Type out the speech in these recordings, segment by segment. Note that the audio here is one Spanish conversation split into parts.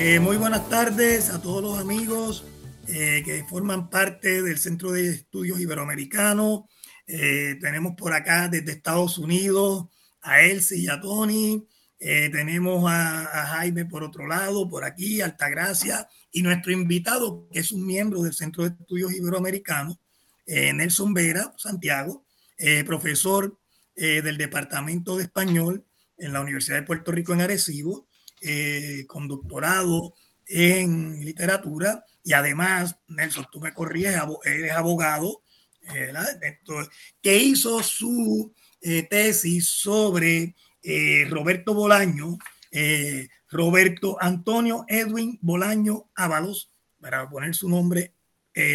Eh, muy buenas tardes a todos los amigos eh, que forman parte del Centro de Estudios Iberoamericanos. Eh, tenemos por acá desde Estados Unidos a Elsie y a Tony. tenemos a, Jaime por otro lado, por aquí, Altagracia, y nuestro invitado, que es un miembro del Centro de Estudios Iberoamericanos, Nelson Vera, Santiago, profesor del Departamento de Español en la Universidad de Puerto Rico en Arecibo eh, con doctorado en literatura y además, Nelson, tú me corrías, eres abogado, que hizo su eh, tesis sobre eh, Roberto Bolaño, Roberto Antonio Edwin Bolaño Ábalos, para poner su nombre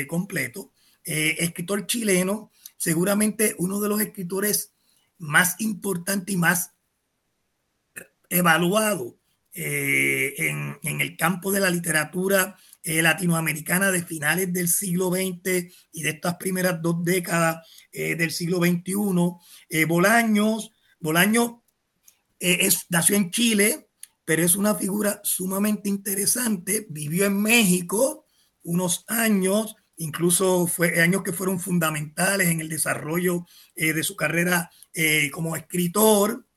completo, escritor chileno, seguramente uno de los escritores más importantes y más evaluado eh, en, el campo de la literatura eh, latinoamericana de finales del siglo XX y de estas primeras dos décadas eh, del siglo XXI. Bolaños, Bolaño es, nació en Chile, pero es una figura sumamente interesante. Vivió en México unos años, incluso fue años que fueron fundamentales en el desarrollo de su carrera como escritor.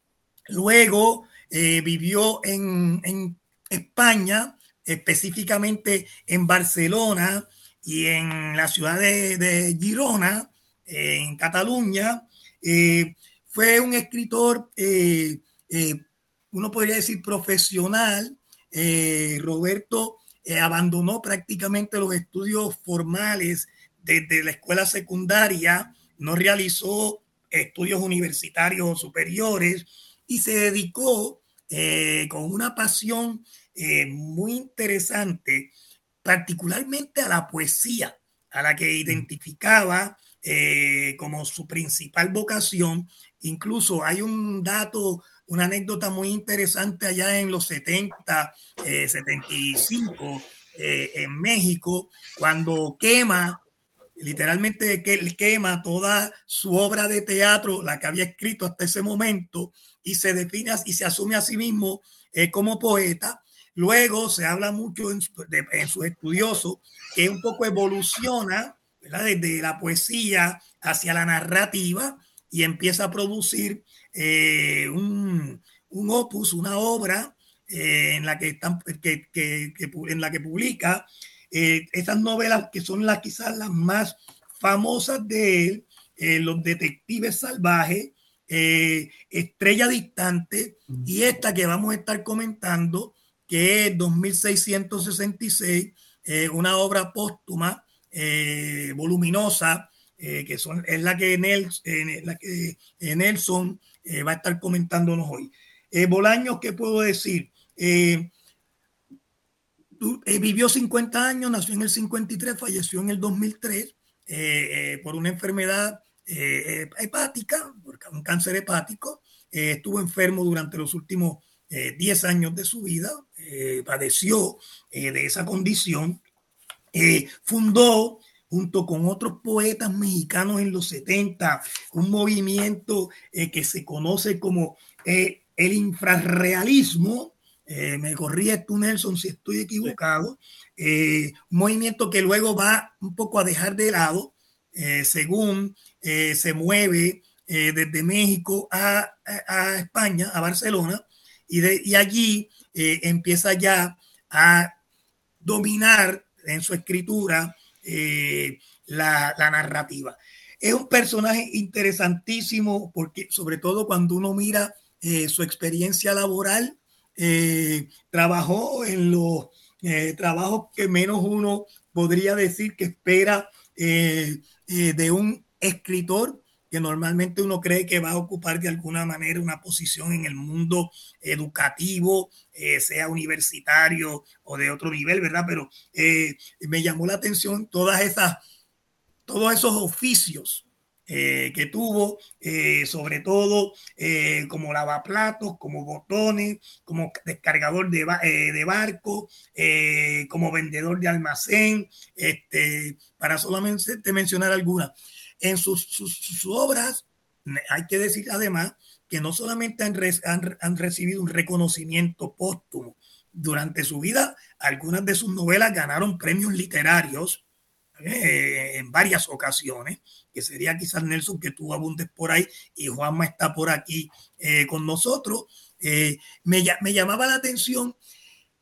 Luego eh, vivió en, España, específicamente en Barcelona y en la ciudad de, Girona, en Cataluña. Eh, fue un escritor, eh, uno podría decir profesional. Roberto abandonó prácticamente los estudios formales desde la escuela secundaria, no realizó estudios universitarios superiores y se dedicó eh, con una pasión eh, muy interesante, particularmente a la poesía, a la que identificaba eh, como su principal vocación. Incluso hay un dato, una anécdota muy interesante allá en los 70, 75, en México, cuando quema literalmente que él quema toda su obra de teatro, la que había escrito hasta ese momento, y se define y se asume a sí mismo eh, como poeta. Luego se habla mucho en, sus estudiosos que un poco evoluciona desde la poesía hacia la narrativa y empieza a producir eh, un, opus, una obra eh, en, la que están, que, en la que publica estas novelas que son las quizás las más famosas de él, Los Detectives Salvajes, eh, Estrella Distante y esta que vamos a estar comentando, que es 2666, eh, una obra póstuma, eh, voluminosa, que son, es la que, la que Nelson va a estar comentándonos hoy. Bolaños, ¿qué puedo decir? vivió 50 años, nació en el 53, falleció en el 2003 por una enfermedad eh, un cáncer hepático. Eh, estuvo enfermo durante los últimos 10 eh, años de su vida, padeció de esa condición. fundó junto con otros poetas mexicanos en los 70, un movimiento que se conoce como el infrarrealismo, me corría tú Nelson si estoy equivocado, un movimiento que luego va un poco a dejar de lado, según eh, se mueve eh, desde México a, España, a Barcelona, y, de, y allí eh, empieza ya a dominar en su escritura la, narrativa. Es un personaje interesantísimo porque sobre todo cuando uno mira su experiencia laboral, trabajó en los trabajos que menos uno podría decir que espera de un escritor normalmente uno cree que va a ocupar de alguna manera una posición en el mundo educativo, eh, sea universitario o de otro nivel, ¿verdad? Pero eh, me llamó la atención todas esas, todos esos oficios eh, que tuvo, sobre todo eh, como lavaplatos, como botones, como descargador de, de barco, como vendedor de almacén, este, para solamente mencionar algunas. En sus, sus, obras, hay que decir además que no solamente han, han, han recibido un reconocimiento póstumo, durante su vida, algunas de sus novelas ganaron premios literarios eh, en varias ocasiones, que sería quizás Nelson que tú abundes por ahí y Juanma está por aquí eh, con nosotros. Eh, me, me, llamaba la atención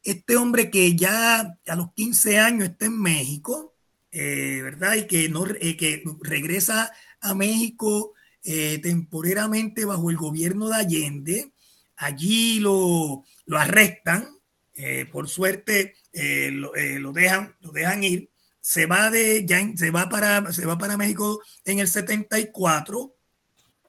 este hombre que ya a los 15 años está en México, ¿verdad? Y que, no, que regresa a México temporeramente bajo el gobierno de Allende. Allí lo, lo arrestan, por suerte lo, dejan, lo dejan ir se va de ya se va para se va para México en el 74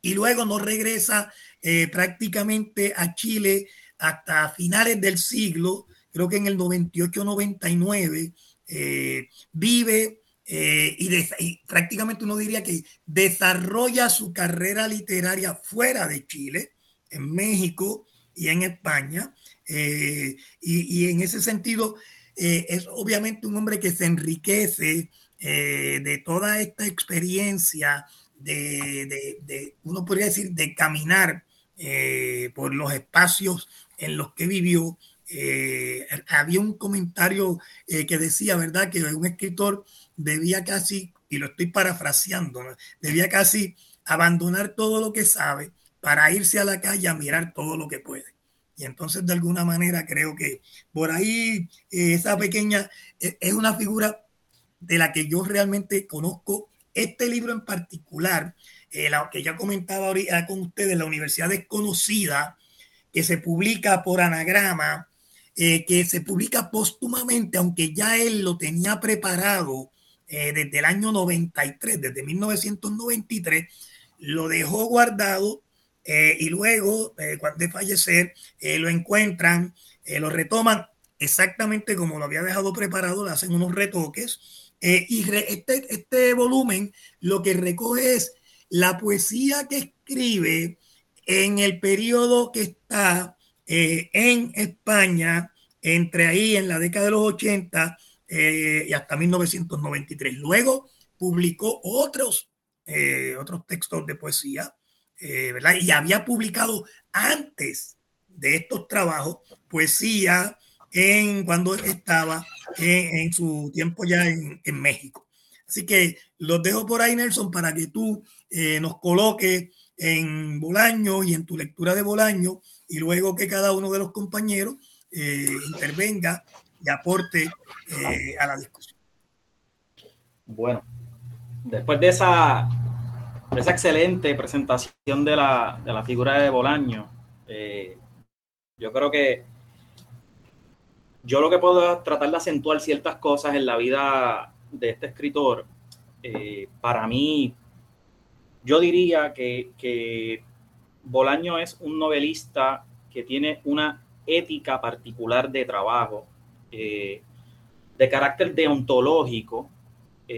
y luego no regresa eh, prácticamente a Chile hasta finales del siglo, creo que en el 98-99 eh, vive eh, y, prácticamente uno diría que desarrolla su carrera literaria fuera de Chile, en México y en España. y, y, en ese sentido, eh, es obviamente un hombre que se enriquece eh, de toda esta experiencia de, uno podría decir, de caminar eh, por los espacios en los que vivió. Había un comentario que decía, ¿verdad?, que un escritor debía casi, y lo estoy parafraseando, debía casi abandonar todo lo que sabe para irse a la calle a mirar todo lo que puede. Y entonces de alguna manera creo que por ahí eh, esa pequeña eh, es una figura de la que yo realmente conozco. Este libro en particular, eh, la, que ya comentaba ahorita con ustedes, La Universidad Desconocida, que se publica por anagrama, que se publica póstumamente, aunque ya él lo tenía preparado desde el año 93, desde 1993, lo dejó guardado eh, y luego, eh, cuando de fallecer, eh, lo encuentran, lo retoman exactamente como lo había dejado preparado, le hacen unos retoques. y este, este volumen lo que recoge es la poesía que escribe en el periodo que está en España, entre ahí en la década de los 80 y hasta 1993. Luego publicó otros, otros textos de poesía eh, ¿verdad? Y había publicado antes de estos trabajos poesía en cuando estaba en, su tiempo ya en, México. Así que los dejo por ahí, Nelson, para que tú eh, nos coloques en Bolaño y en tu lectura de Bolaño y luego que cada uno de los compañeros eh, intervenga y aporte a la discusión. Bueno, después de esa esa excelente presentación de la, de la figura de Bolaño. Eh, yo creo que yo lo que puedo tratar de acentuar ciertas cosas en la vida de este escritor, eh, para mí, yo diría que, que Bolaño es un novelista que tiene una ética particular de trabajo, eh, de carácter deontológico.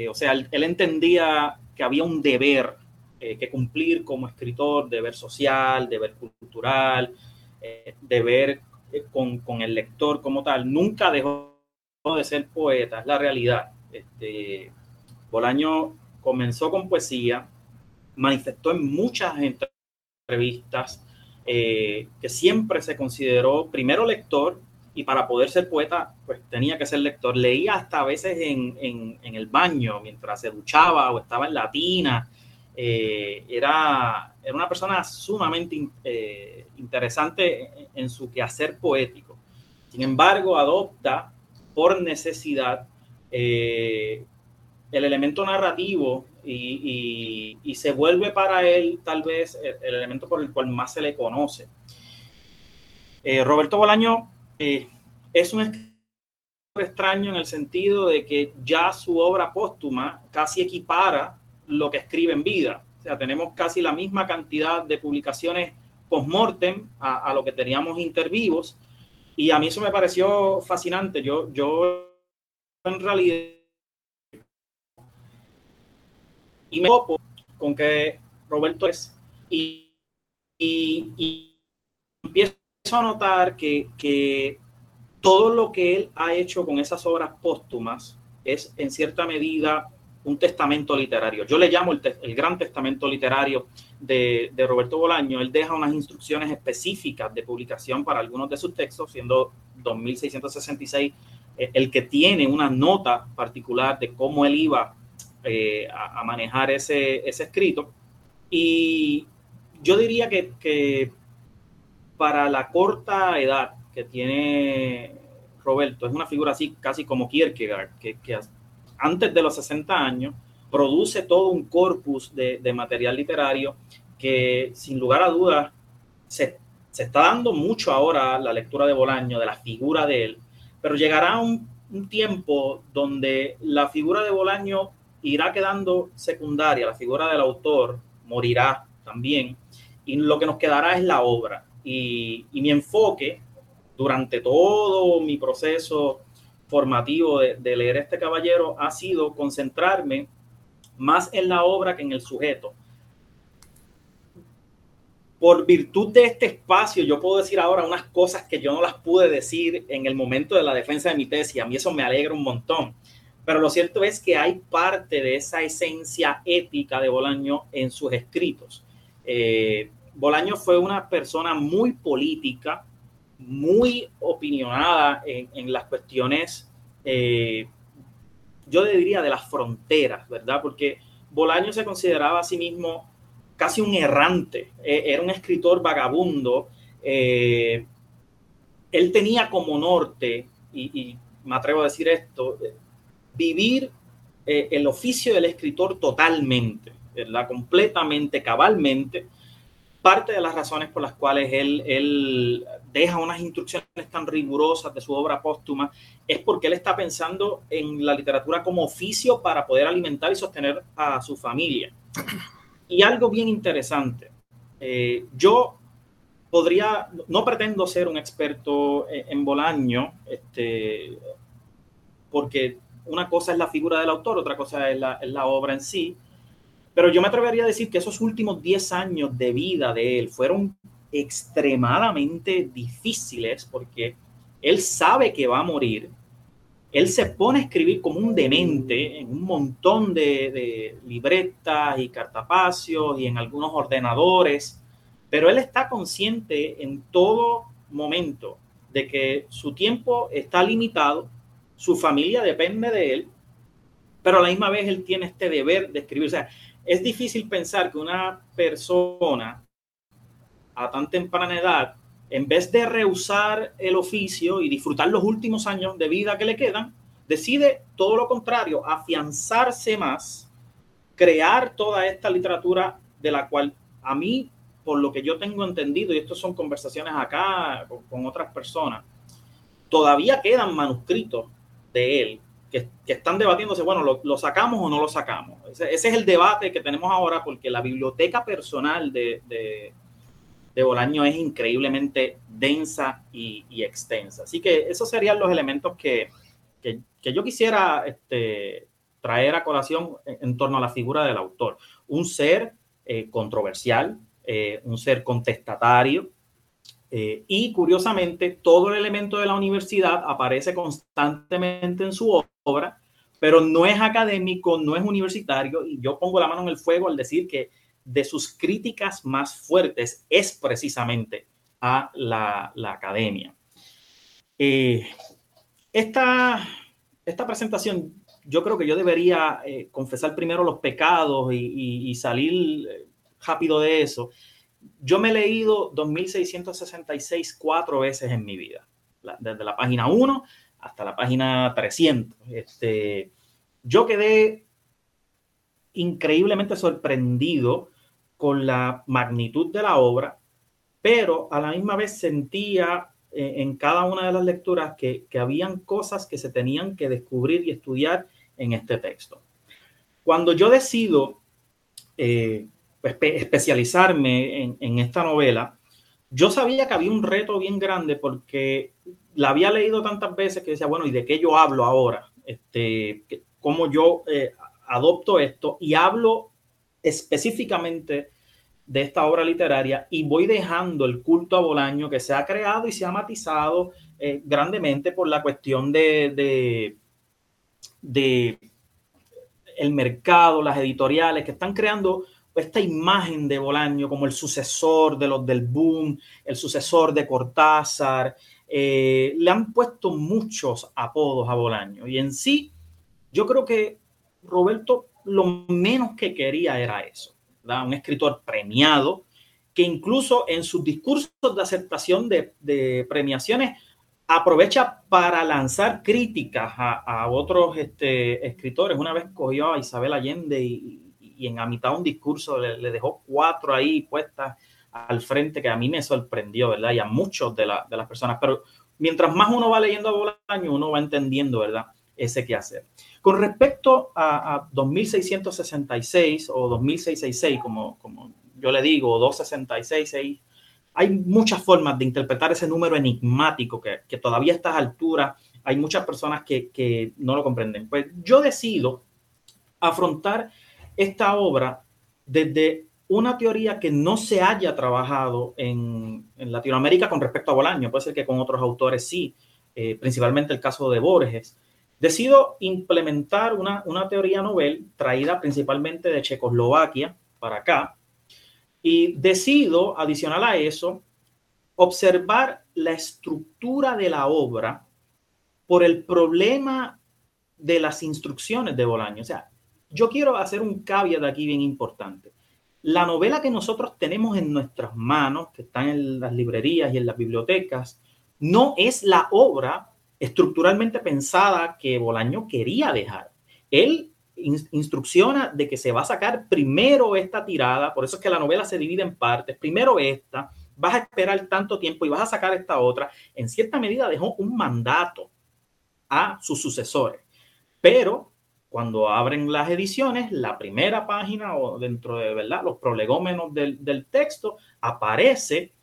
o sea, él, entendía que había un deber eh, que cumplir como escritor, deber social, deber cultural, eh, deber eh, con, con, el lector como tal. Nunca dejó de ser poeta, es la realidad. Este, Bolaño comenzó con poesía, manifestó en muchas entrevistas que siempre se consideró primero lector y para poder ser poeta, pues tenía que ser lector. Leía hasta a veces en, el baño, mientras se duchaba o estaba en la tina, eh, era, una persona sumamente eh, interesante en, su quehacer poético. Sin embargo, adopta por necesidad eh, el elemento narrativo y, se vuelve para él tal vez el, elemento por el cual más se le conoce. Roberto Bolaño es un extraño en el sentido de que ya su obra póstuma casi equipara lo que escribe en vida. sea, tenemos casi la misma cantidad de publicaciones post-mortem a, lo que teníamos intervivos. Y a mí eso me pareció fascinante. Yo, yo en realidad, y me topo con que Roberto es, y, empiezo a notar que, que todo lo que él ha hecho con esas obras póstumas es en cierta medida un testamento literario. Yo le llamo el, gran testamento literario de, Roberto Bolaño. Él deja unas instrucciones específicas de publicación para algunos de sus textos, siendo 2666 eh, el que tiene una nota particular de cómo él iba eh, a, manejar ese, ese, escrito. Y yo diría que, que para la corta edad que tiene Roberto, es una figura así casi como Kierkegaard, que, que antes de los 60 años, produce todo un corpus de, material literario que sin lugar a dudas se, está dando mucho ahora la lectura de Bolaño, de la figura de él, pero llegará un, un tiempo donde la figura de Bolaño irá quedando secundaria, la figura del autor morirá también, y lo que nos quedará es la obra. Y, mi enfoque durante todo mi proceso formativo de, leer este caballero ha sido concentrarme más en la obra que en el sujeto. Por virtud de este espacio, yo puedo decir ahora unas cosas que yo no las pude decir en el momento de la defensa de mi tesis. A mí eso me alegra un montón. Pero lo cierto es que hay parte de esa esencia ética de Bolaño en sus escritos. Eh, Bolaño fue una persona muy política, muy opinionada en, las cuestiones, eh, yo diría, de las fronteras, ¿verdad? Porque Bolaño se consideraba a sí mismo casi un errante, e, era un escritor vagabundo. Eh, él tenía como norte, y, me atrevo a decir esto, vivir eh, el oficio del escritor totalmente, ¿verdad? Completamente, cabalmente, parte de las razones por las cuales él, deja unas instrucciones tan rigurosas de su obra póstuma es porque él está pensando en la literatura como oficio para poder alimentar y sostener a su familia. Y algo bien interesante, eh, yo podría, no pretendo ser un experto en, Bolaño, este, porque una cosa es la figura del autor, otra cosa es la, obra en sí, pero yo me atrevería a decir que esos últimos 10 años de vida de él fueron extremadamente difíciles porque él sabe que va a morir. Él se pone a escribir como un demente en un montón de, libretas y cartapacios y en algunos ordenadores, pero él está consciente en todo momento de que su tiempo está limitado, su familia depende de él, pero a la misma vez él tiene este deber de escribir. O sea, es difícil pensar que una persona a tan temprana edad, en vez de rehusar el oficio y disfrutar los últimos años de vida que le quedan, decide todo lo contrario, afianzarse más, crear toda esta literatura de la cual a mí, por lo que yo tengo entendido, y esto son conversaciones acá con, otras personas, todavía quedan manuscritos de él que, están debatiéndose, bueno, ¿lo, sacamos o no lo sacamos? Ese, es el debate que tenemos ahora porque la biblioteca personal de, de, Bolaño es increíblemente densa y, extensa. Así que esos serían los elementos que, que, yo quisiera este, traer a colación en, torno a la figura del autor. Un ser eh, controversial, eh, un ser contestatario, eh, y curiosamente, todo el elemento de la universidad aparece constantemente en su obra, pero no es académico, no es universitario, y yo pongo la mano en el fuego al decir que de sus críticas más fuertes es precisamente a la, academia. Eh, esta, esta, presentación, yo creo que yo debería eh, confesar primero los pecados y, y salir rápido de eso yo me he leído 2666 cuatro veces en mi vida, desde la página 1 hasta la página 300. Este, yo quedé increíblemente sorprendido con la magnitud de la obra, pero a la misma vez sentía eh, en cada una de las lecturas que, que habían cosas que se tenían que descubrir y estudiar en este texto. Cuando yo decido eh, especializarme en, esta novela, yo sabía que había un reto bien grande porque la había leído tantas veces que decía, bueno, ¿y de qué yo hablo ahora? Este, ¿Cómo yo eh, adopto esto? Y hablo específicamente de esta obra literaria y voy dejando el culto a Bolaño que se ha creado y se ha matizado eh, grandemente por la cuestión de, de, el mercado, las editoriales que están creando esta imagen de Bolaño como el sucesor de los del boom, el sucesor de Cortázar. Eh, le han puesto muchos apodos a Bolaño y en sí yo creo que Roberto lo menos que quería era eso un escritor premiado, que incluso en sus discursos de aceptación de, premiaciones aprovecha para lanzar críticas a, otros este, escritores. Una vez cogió a Isabel Allende y, en a mitad de un discurso le, dejó cuatro ahí puestas al frente que a mí me sorprendió, ¿verdad? Y a muchos de, las personas. Pero mientras más uno va leyendo a Bolaño, uno va entendiendo, ¿verdad? Ese qué hacer. Con respecto a, 2666 o 2666, como, como yo le digo, o 266, hay muchas formas de interpretar ese número enigmático que, que todavía a estas alturas hay muchas personas que, que, no lo comprenden. Pues yo decido afrontar esta obra desde una teoría que no se haya trabajado en, Latinoamérica con respecto a Bolaño. Puede ser que con otros autores sí, eh, principalmente el caso de Borges, Decido implementar una, teoría novel traída principalmente de Checoslovaquia para acá y decido, adicional a eso, observar la estructura de la obra por el problema de las instrucciones de Bolaño. O sea, yo quiero hacer un caveat aquí bien importante. La novela que nosotros tenemos en nuestras manos, que está en las librerías y en las bibliotecas, no es la obra estructuralmente pensada que Bolaño quería dejar. Él instrucciona de que se va a sacar primero esta tirada, por eso es que la novela se divide en partes, primero esta, vas a esperar tanto tiempo y vas a sacar esta otra. En cierta medida dejó un mandato a sus sucesores, pero cuando abren las ediciones, la primera página o dentro de ¿verdad? los prolegómenos del, del texto aparece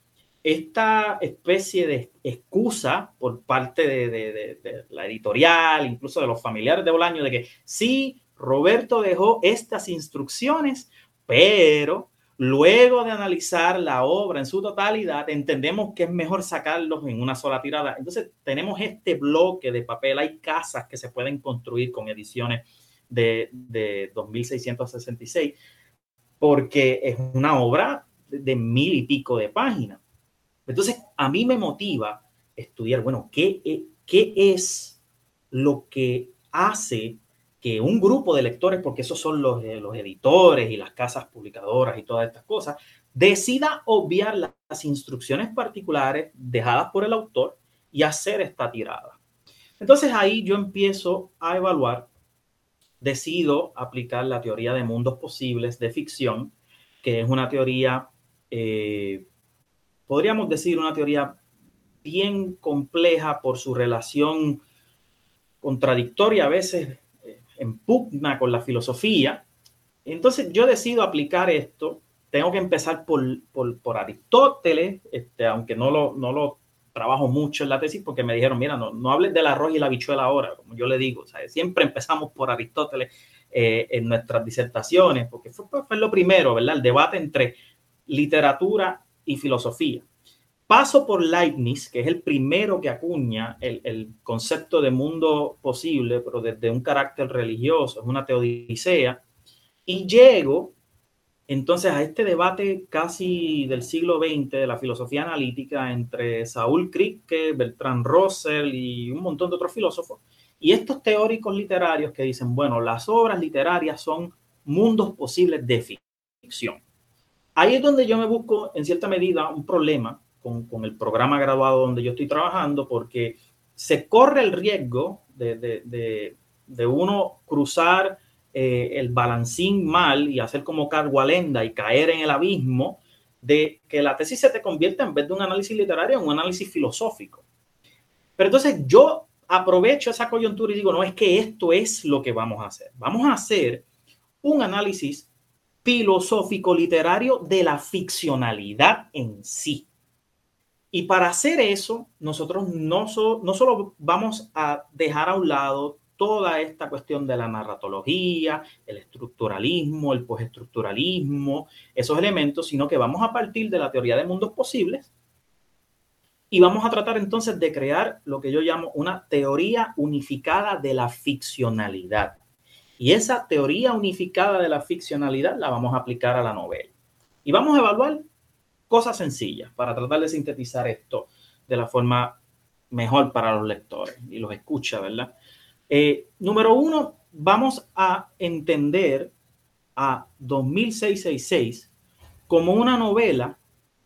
esta especie de excusa por parte de, la editorial, incluso de los familiares de Bolaño, de que sí, Roberto dejó estas instrucciones, pero luego de analizar la obra en su totalidad, entendemos que es mejor sacarlos en una sola tirada. Entonces, tenemos este bloque de papel. Hay casas que se pueden construir con ediciones de, de 2666, porque es una obra de mil y pico de páginas. Entonces, a mí me motiva estudiar, bueno, ¿qué, e, qué es lo que hace que un grupo de lectores, porque esos son los, eh, los editores y las casas publicadoras y todas estas cosas, decida obviar las instrucciones particulares dejadas por el autor y hacer esta tirada. Entonces ahí yo empiezo a evaluar, decido aplicar la teoría de mundos posibles de ficción, que es una teoría eh, podríamos decir, una teoría bien compleja por su relación contradictoria, a veces eh, en pugna con la filosofía. Entonces yo decido aplicar esto. Tengo que empezar por, por, Aristóteles, este, aunque no lo, no lo trabajo mucho en la tesis porque me dijeron, mira, no, no hables del arroz y la bichuela ahora, como yo le digo. siempre empezamos por Aristóteles eh, en nuestras disertaciones, porque fue, fue lo primero, ¿verdad? El debate entre literatura y filosofía. Paso por Leibniz, que es el primero que acuña el, concepto de mundo posible, pero desde un carácter religioso, es una teodicea, y llego entonces a este debate casi del siglo XX de la filosofía analítica entre Saúl Kripke, Bertrand Russell y un montón de otros filósofos, y estos teóricos literarios que dicen, bueno, las obras literarias son mundos posibles de ficción. Ahí es donde yo me busco, en cierta medida, un problema con, con el programa graduado donde yo estoy trabajando, porque se corre el riesgo de, de, de, uno cruzar eh, el balancín mal y hacer como Cargualenda y caer en el abismo de que la tesis se te convierta en vez de un análisis literario en un análisis filosófico. Pero entonces yo aprovecho esa coyuntura y digo, no es que esto es lo que vamos a hacer. Vamos a hacer un análisis filosófico literario de la ficcionalidad en sí. Y para hacer eso, nosotros no, no solo vamos a dejar a un lado toda esta cuestión de la narratología, el estructuralismo, el postestructuralismo, esos elementos, sino que vamos a partir de la teoría de mundos posibles y vamos a tratar entonces de crear lo que yo llamo una teoría unificada de la ficcionalidad. Y esa teoría unificada de la ficcionalidad la vamos a aplicar a la novela. Y vamos a evaluar cosas sencillas para tratar de sintetizar esto de la forma mejor para los lectores y los escucha, ¿verdad? Eh, número uno, vamos a entender a 2666 como una novela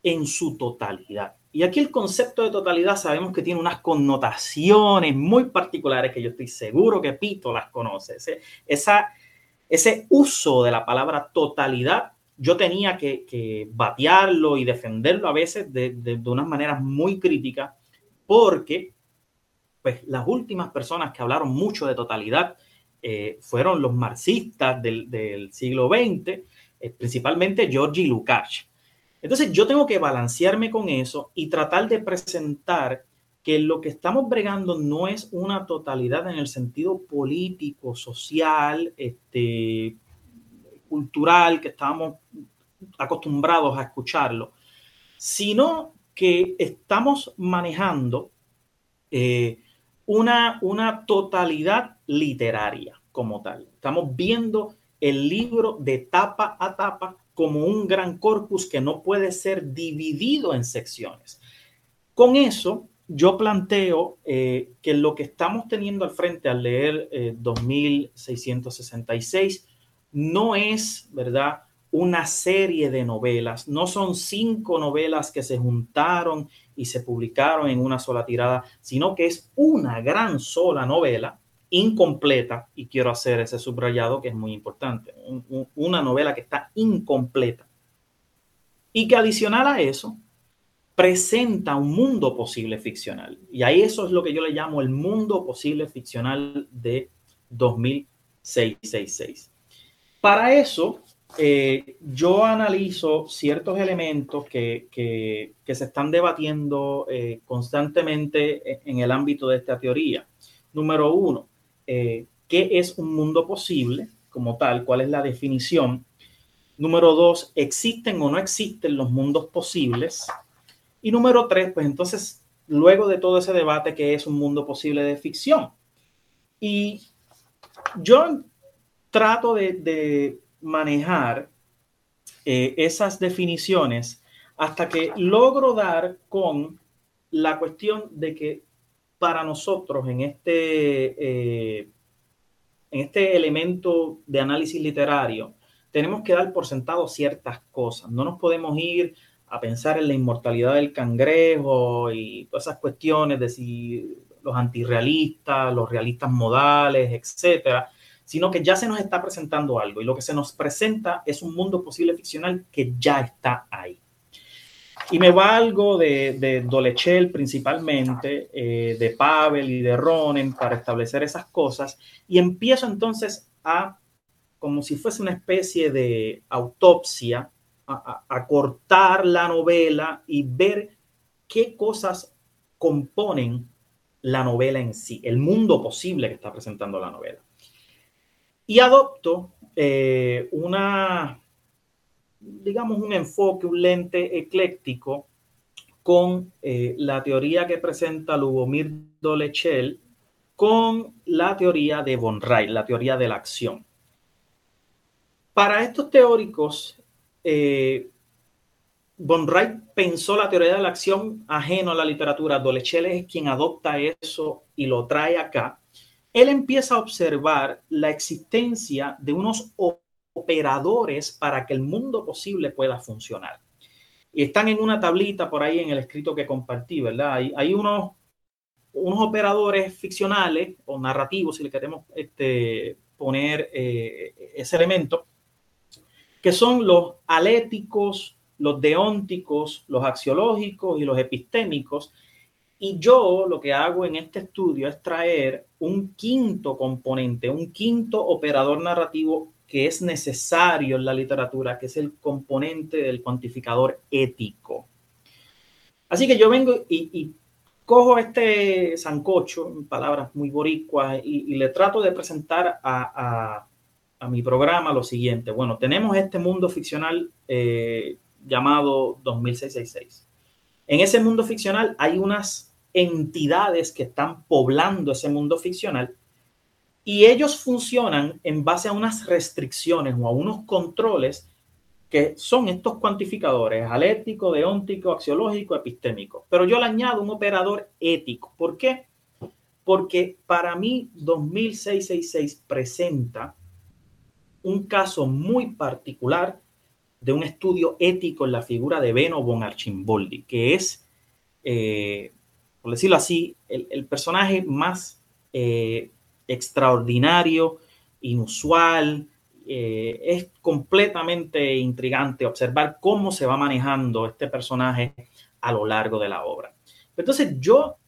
en su totalidad. Y aquí el concepto de totalidad sabemos que tiene unas connotaciones muy particulares que yo estoy seguro que Pito las conoce. Ese, esa, ese uso de la palabra totalidad, yo tenía que, batearlo y defenderlo a veces de, de, de unas maneras muy críticas porque pues las últimas personas que hablaron mucho de totalidad eh, fueron los marxistas del, siglo XX, eh, principalmente Georgi Lukács. Entonces yo tengo que balancearme con eso y tratar de presentar que lo que estamos bregando no es una totalidad en el sentido político, social, este, cultural, que estábamos acostumbrados a escucharlo, sino que estamos manejando eh, una, una totalidad literaria como tal. Estamos viendo el libro de tapa a tapa como un gran corpus que no puede ser dividido en secciones. Con eso, yo planteo eh, que lo que estamos teniendo al frente al leer 2666 eh, no es, ¿verdad? Una serie de novelas, no son cinco novelas que se juntaron y se publicaron en una sola tirada, sino que es una gran sola novela incompleta, y quiero hacer ese subrayado que es muy importante, una novela que está incompleta y que adicional a eso presenta un mundo posible ficcional. Y ahí eso es lo que yo le llamo el mundo posible ficcional de 2066. Para eso, eh, yo analizo ciertos elementos que, se están debatiendo eh, constantemente en el ámbito de esta teoría. Número uno, eh, ¿qué es un mundo posible como tal? ¿Cuál es la definición? Número dos, ¿existen o no existen los mundos posibles? Y número tres, pues entonces, luego de todo ese debate, ¿qué es un mundo posible de ficción? Y yo trato de manejar eh, esas definiciones hasta que logro dar con la cuestión de que para nosotros en este, eh, en este elemento de análisis literario tenemos que dar por sentado ciertas cosas. No nos podemos ir a pensar en la inmortalidad del cangrejo y todas esas cuestiones de si los antirrealistas, los realistas modales, etcétera, sino que ya se nos está presentando algo y lo que se nos presenta es un mundo posible ficcional que ya está ahí. Y me valgo de, de Dolechel principalmente, eh, de Pavel y de Ronen para establecer esas cosas y empiezo entonces a, como si fuese una especie de autopsia, a, a cortar la novela y ver qué cosas componen la novela en sí, el mundo posible que está presentando la novela y adopto eh, una, digamos, un enfoque, un lente ecléctico con eh, la teoría que presenta Lubomir Dolechel con la teoría de Von Rey, la teoría de la acción. Para estos teóricos, eh, Von Rey pensó la teoría de la acción ajeno a la literatura. Dolechel es quien adopta eso y lo trae acá él empieza a observar la existencia de unos operadores para que el mundo posible pueda funcionar. Están en una tablita por ahí en el escrito que compartí, ¿verdad? Hay, unos, unos operadores ficcionales o narrativos, si le queremos este, poner eh, ese elemento, que son los aléticos, los deónticos, los axiológicos y los epistémicos, y yo lo que hago en este estudio es traer un quinto componente, un quinto operador narrativo que es necesario en la literatura, que es el componente del cuantificador ético. Así que yo vengo y, cojo este sancocho, en palabras muy boricuas, y, le trato de presentar a, mi programa lo siguiente. Bueno, tenemos este mundo ficcional eh, llamado 2666. En ese mundo ficcional hay unas entidades que están poblando ese mundo ficcional y ellos funcionan en base a unas restricciones o a unos controles que son estos cuantificadores, aléctico, deóntico, axiológico, epistémico. Pero yo le añado un operador ético. ¿Por qué? Porque para mí 2666 presenta un caso muy particular de un estudio ético en la figura de Beno von Archimboldi, que es, eh, por decirlo así, el, personaje más eh, extraordinario, inusual, eh, es completamente intrigante observar cómo se va manejando este personaje a lo largo de la obra. Entonces yo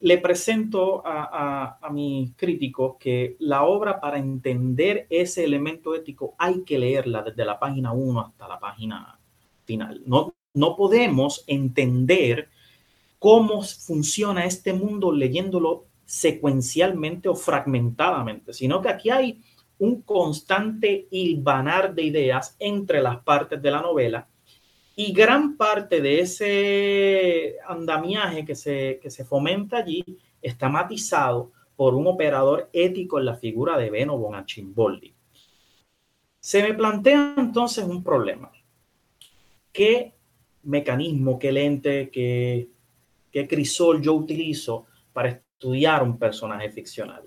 le presento a, a, mis críticos que la obra para entender ese elemento ético hay que leerla desde la página 1 hasta la página final. No, no podemos entender cómo funciona este mundo leyéndolo secuencialmente o fragmentadamente, sino que aquí hay un constante hilvanar de ideas entre las partes de la novela y gran parte de ese andamiaje que se, que se fomenta allí está matizado por un operador ético en la figura de Beno von Archimboldi. Se me plantea entonces un problema. ¿Qué mecanismo, qué lente, qué, qué crisol yo utilizo para estudiar un personaje ficcional?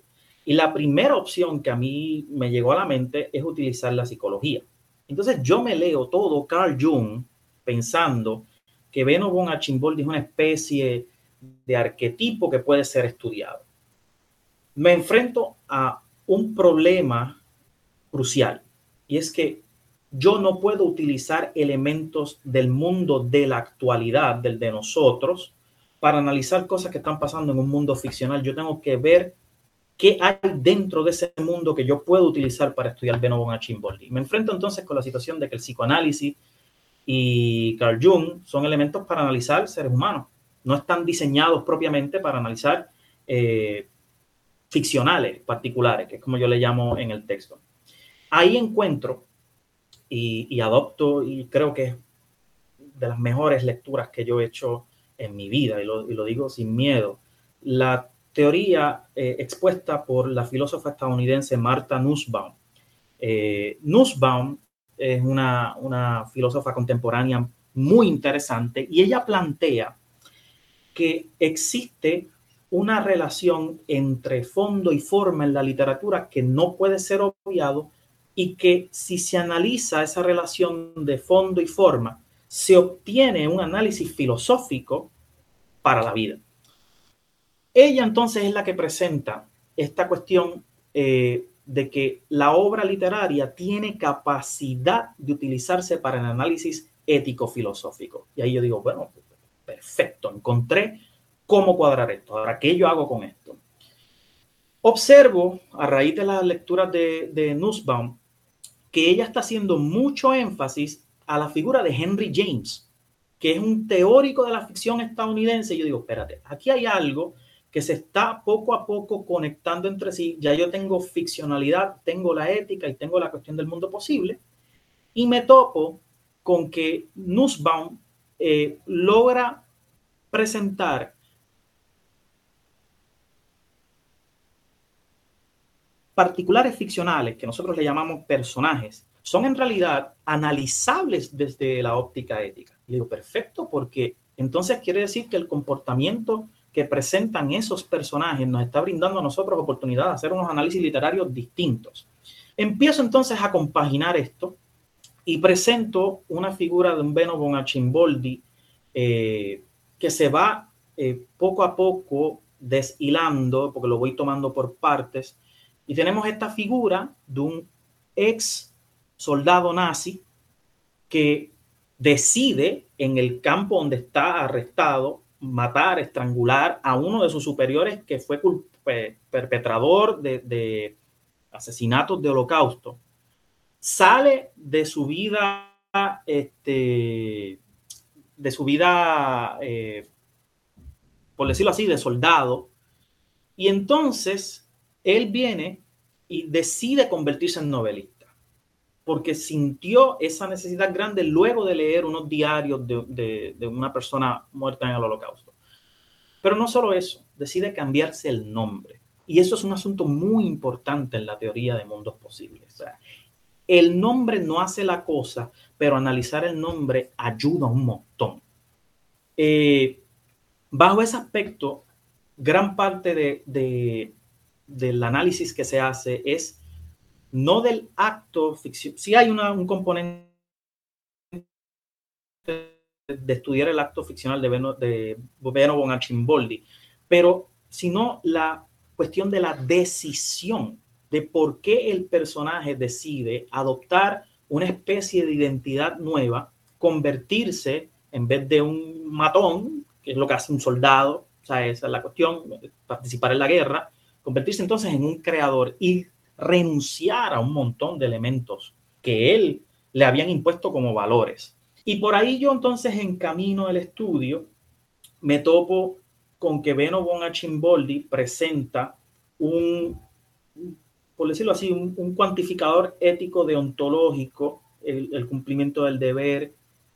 Y la primera opción que a mí me llegó a la mente es utilizar la psicología. Entonces yo me leo todo Carl Jung pensando que Beno von es una especie de arquetipo que puede ser estudiado. Me enfrento a un problema crucial y es que yo no puedo utilizar elementos del mundo de la actualidad, del de nosotros, para analizar cosas que están pasando en un mundo ficcional. Yo tengo que ver qué hay dentro de ese mundo que yo puedo utilizar para estudiar Beno von Archimboldi. Me enfrento entonces con la situación de que el psicoanálisis y Carl Jung son elementos para analizar seres humanos. No están diseñados propiamente para analizar eh, ficcionales particulares, que es como yo le llamo en el texto. Ahí encuentro y, adopto, y creo que es de las mejores lecturas que yo he hecho en mi vida, y lo, digo sin miedo, la teoría eh, expuesta por la filósofa estadounidense Marta Nussbaum. Eh, Nussbaum es una, una filósofa contemporánea muy interesante y ella plantea que existe una relación entre fondo y forma en la literatura que no puede ser obviado y que si se analiza esa relación de fondo y forma, se obtiene un análisis filosófico para la vida. Ella entonces es la que presenta esta cuestión eh, de que la obra literaria tiene capacidad de utilizarse para el análisis ético-filosófico. Y ahí yo digo, bueno, perfecto, encontré cómo cuadrar esto. Ahora, ¿qué yo hago con esto? Observo, a raíz de las lecturas de, de Nussbaum, que ella está haciendo mucho énfasis a la figura de Henry James, que es un teórico de la ficción estadounidense. Y yo digo, espérate, aquí hay algo que se está poco a poco conectando entre sí. Ya yo tengo ficcionalidad, tengo la ética y tengo la cuestión del mundo posible. Y me topo con que Nussbaum eh, logra presentar particulares ficcionales que nosotros le llamamos personajes, son en realidad analizables desde la óptica ética. Y digo, perfecto, porque entonces quiere decir que el comportamiento que presentan esos personajes nos está brindando a nosotros oportunidad de hacer unos análisis literarios distintos. Empiezo entonces a compaginar esto y presento una figura de un Beno von Archimboldi eh, que se va eh, poco a poco deshilando, porque lo voy tomando por partes, y tenemos esta figura de un ex soldado nazi que decide en el campo donde está arrestado matar, estrangular a uno de sus superiores que fue perpetrador de, asesinatos de holocausto. sale de su vida, este, de su vida, eh, por decirlo así, de soldado, y entonces él viene y decide convertirse en novelista, porque sintió esa necesidad grande luego de leer unos diarios de, una persona muerta en el holocausto. Pero no solo eso, decide cambiarse el nombre. Y eso es un asunto muy importante en la teoría de mundos posibles. el nombre no hace la cosa, pero analizar el nombre ayuda un montón. Eh, bajo ese aspecto, gran parte de, del análisis que se hace es no del acto ficción, si hay un componente de estudiar el acto ficcional de Beno, de Beno von Archimboldi, pero sino la cuestión de la decisión de por qué el personaje decide adoptar una especie de identidad nueva, convertirse en vez de un matón, que es lo que hace un soldado, o sea, esa es la cuestión, participar en la guerra, convertirse entonces en un creador y renunciar a un montón de elementos que él le habían impuesto como valores. Y por ahí yo entonces en camino del estudio me topo con que Beno von Archimboldi presenta un, por decirlo así, un, cuantificador ético deontológico, el, cumplimiento del deber,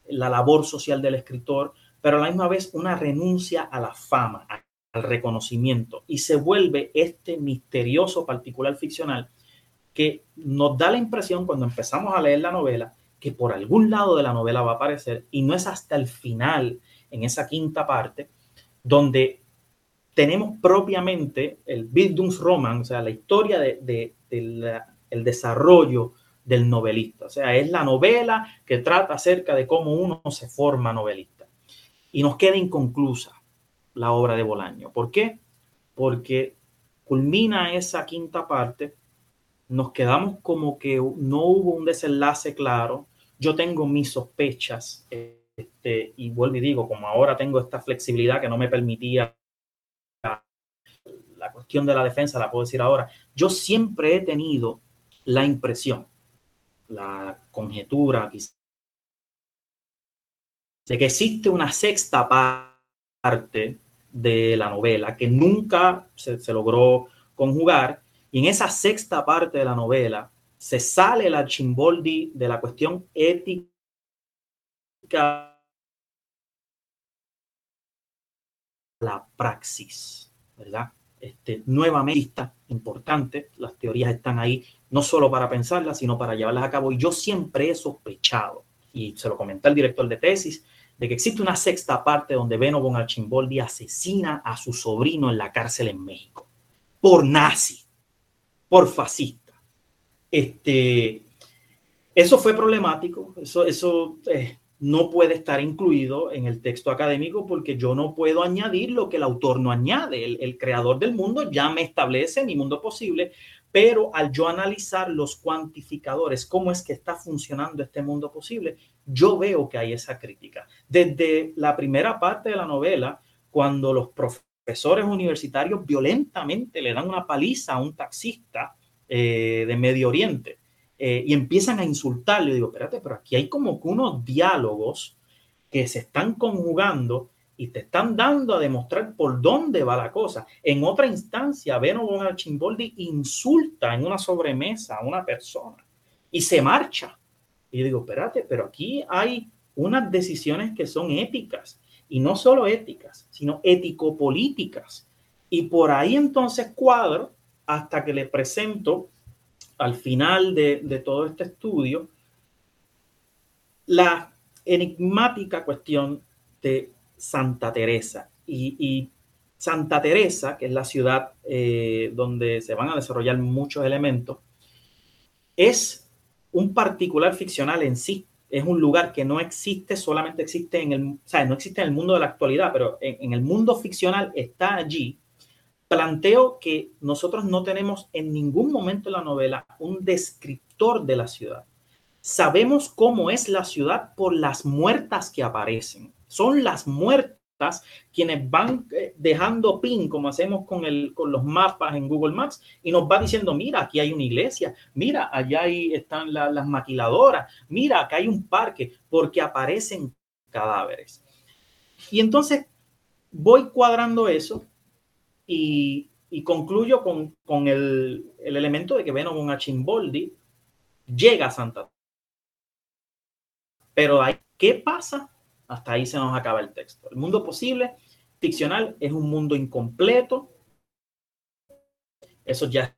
la labor social del escritor, pero a la misma vez una renuncia a la fama, al reconocimiento, y se vuelve este misterioso particular ficcional que nos da la impresión cuando empezamos a leer la novela que por algún lado de la novela va a aparecer y no es hasta el final, en esa quinta parte, donde tenemos propiamente el Bildungsroman, o sea, la historia del de, el desarrollo del novelista. O sea, es la novela que trata acerca de cómo uno se forma novelista. Y nos queda inconclusa la obra de Bolaño. ¿Por qué? Porque culmina esa quinta parte, nos quedamos como que no hubo un desenlace claro, yo tengo mis sospechas, este, y vuelvo y digo, como ahora tengo esta flexibilidad que no me permitía la cuestión de la defensa, la puedo decir ahora, yo siempre he tenido la impresión, la conjetura de que existe una sexta parte de la novela que nunca se, logró conjugar, y en esa sexta parte de la novela se sale la chimboldi de la cuestión ética la praxis, ¿verdad? Este, nuevamente importante, las teorías están ahí no solo para pensarlas, sino para llevarlas a cabo. Y yo siempre he sospechado, y se lo comenté al director de tesis, de que existe una sexta parte donde Beno von Archimboldi asesina a su sobrino en la cárcel en México, por nazi, por fascista. Este, eso fue problemático, eso, eso eh, no puede estar incluido en el texto académico porque yo no puedo añadir lo que el autor no añade. El, creador del mundo ya me establece mi mundo posible, pero al yo analizar los cuantificadores, cómo es que está funcionando este mundo posible, yo veo que hay esa crítica. Desde la primera parte de la novela, cuando los profesores universitarios violentamente le dan una paliza a un taxista, eh, de Medio Oriente eh, y empiezan a insultarle. Digo, espérate, pero aquí hay como que unos diálogos que se están conjugando y te están dando a demostrar por dónde va la cosa. En otra instancia, Beno von Archimboldi insulta en una sobremesa a una persona y se marcha. Y yo digo, espérate, pero aquí hay unas decisiones que son éticas y no solo éticas, sino ético-políticas. Y por ahí entonces cuadro hasta que le presento al final de, todo este estudio la enigmática cuestión de Santa Teresa. Y, Santa Teresa, que es la ciudad eh, donde se van a desarrollar muchos elementos, es un particular ficcional en sí. Es un lugar que no existe, solamente existe en el, o no existe en el mundo de la actualidad, pero en el mundo ficcional está allí planteo que nosotros no tenemos en ningún momento en la novela un descriptor de la ciudad. Sabemos cómo es la ciudad por las muertas que aparecen. Son las muertas quienes van eh, dejando pin, como hacemos con, el, con los mapas en Google Maps, y nos va diciendo, mira, aquí hay una iglesia, mira, allá ahí están las maquiladoras, mira, acá hay un parque, porque aparecen cadáveres. Y entonces voy cuadrando eso y, concluyo con, el, elemento de que Venom Chimboldi llega a Santa. Pero ¿qué pasa hasta ahí se nos acaba el texto. El mundo posible, ficcional, es un mundo incompleto. Eso ya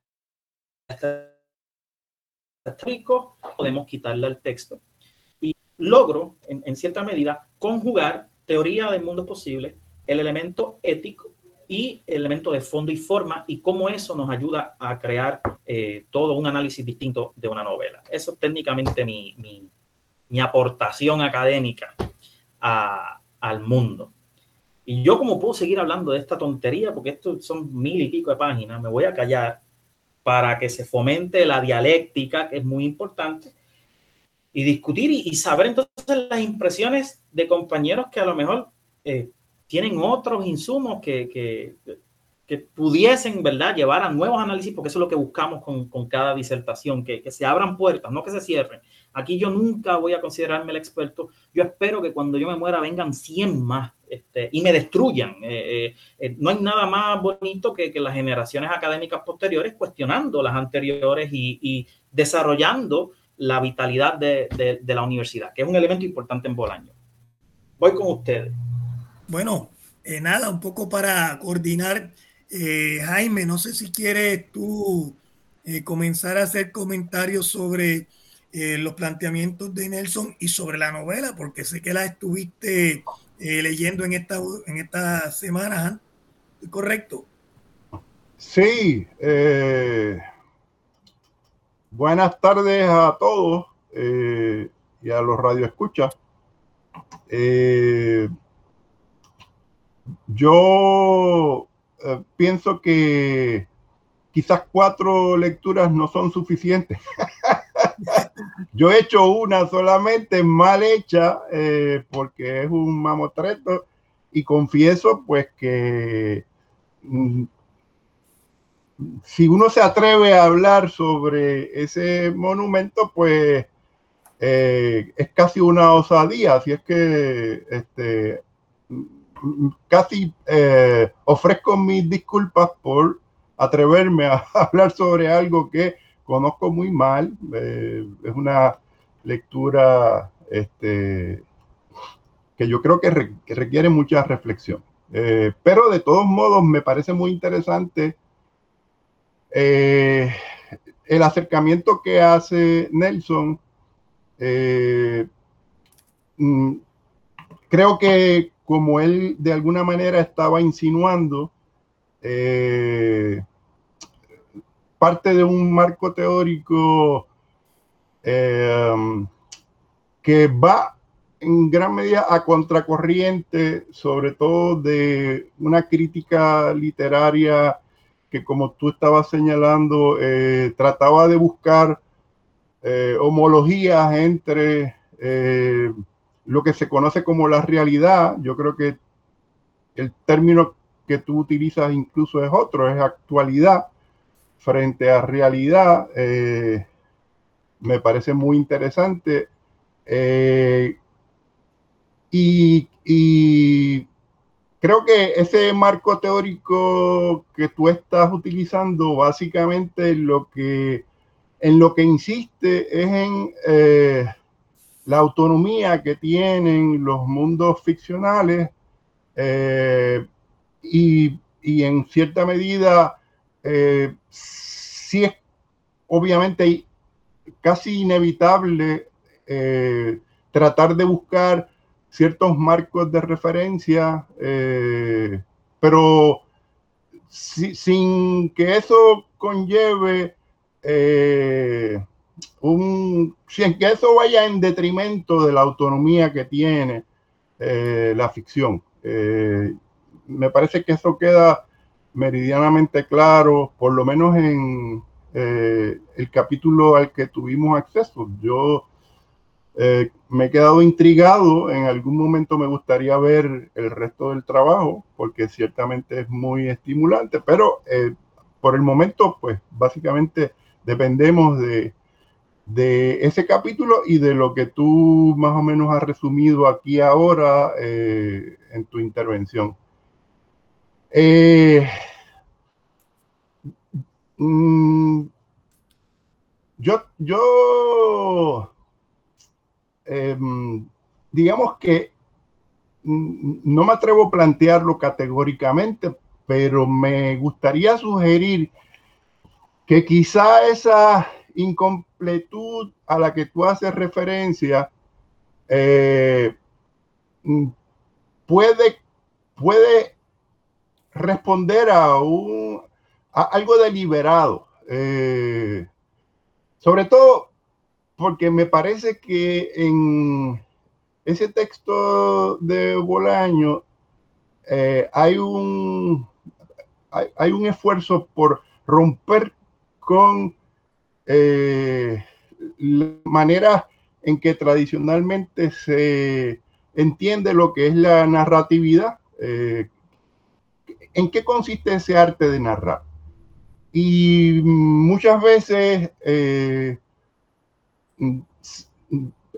está rico, podemos quitarle al texto. Y logro, en, cierta medida, conjugar teoría del mundo posible, el elemento ético y el elemento de fondo y forma y cómo eso nos ayuda a crear eh, todo un análisis distinto de una novela. Eso es técnicamente mi, mi aportación académica al mundo. Y yo como puedo seguir hablando de esta tontería, porque esto son mil y pico de páginas, me voy a callar para que se fomente la dialéctica, que es muy importante, y discutir y, saber entonces las impresiones de compañeros que a lo mejor eh, tienen otros insumos que, que, que, pudiesen, ¿verdad?, llevar a nuevos análisis, porque eso es lo que buscamos con, con cada disertación, que, que se abran puertas, no que se cierren, Aquí yo nunca voy a considerarme el experto. Yo espero que cuando yo me muera vengan 100 más este, y me destruyan. Eh, eh, eh, no hay nada más bonito que, que, las generaciones académicas posteriores cuestionando las anteriores y, desarrollando la vitalidad de, de, la universidad, que es un elemento importante en Bolaño. Voy con ustedes. Bueno, nada, un poco para coordinar. Jaime, no sé si quieres tú comenzar a hacer comentarios sobre eh, los planteamientos de Nelson y sobre la novela, porque sé que la estuviste eh, leyendo en esta, en estas semanas, ¿correcto? Sí. Eh, buenas tardes a todos y a los radioescuchas. yo pienso que quizás cuatro lecturas no son suficientes. Yo he hecho una solamente mal hecha eh, porque es un mamotreto y confieso pues que mm, si uno se atreve a hablar sobre ese monumento pues eh, es casi una osadía, así es que este, mm, casi eh, ofrezco mis disculpas por atreverme a hablar sobre algo que conozco muy mal, eh, es una lectura este, que yo creo que, requiere mucha reflexión. Eh, pero de todos modos me parece muy interesante eh, el acercamiento que hace Nelson. Mm, creo que como él de alguna manera estaba insinuando, parte de un marco teórico eh, que va en gran medida a contracorriente, sobre todo de una crítica literaria que, como tú estabas señalando, eh, trataba de buscar eh, homologías entre lo que se conoce como la realidad. Yo creo que el término que tú utilizas incluso es otro, es actualidad frente a realidad, eh, me parece muy interesante. Eh, y, creo que ese marco teórico que tú estás utilizando, básicamente lo que, en lo que insiste es en eh, la autonomía que tienen los mundos ficcionales y, y, en cierta medida eh, sí es obviamente casi inevitable eh, tratar de buscar ciertos marcos de referencia, eh, pero sin que eso conlleve un, sin que eso vaya en detrimento de la autonomía que tiene la ficción. me parece que eso queda meridianamente claro, por lo menos en eh, el capítulo al que tuvimos acceso. Yo eh, me he quedado intrigado. En algún momento me gustaría ver el resto del trabajo, porque ciertamente es muy estimulante, pero eh, por el momento, pues básicamente dependemos de, de, ese capítulo y de lo que tú más o menos has resumido aquí ahora eh, en tu intervención. Mm, yo, yo Em, digamos que no me atrevo a plantearlo categóricamente, pero me gustaría sugerir que quizá esa incompletud a la que tú haces referencia eh, puede, puede responder a, un, algo deliberado. Eh, sobre todo porque me parece que en ese texto de Bolaño eh, hay, un, hay, un esfuerzo por romper con eh, la manera en que tradicionalmente se entiende lo que es la narratividad. ¿En qué consiste ese arte de narrar? Y muchas veces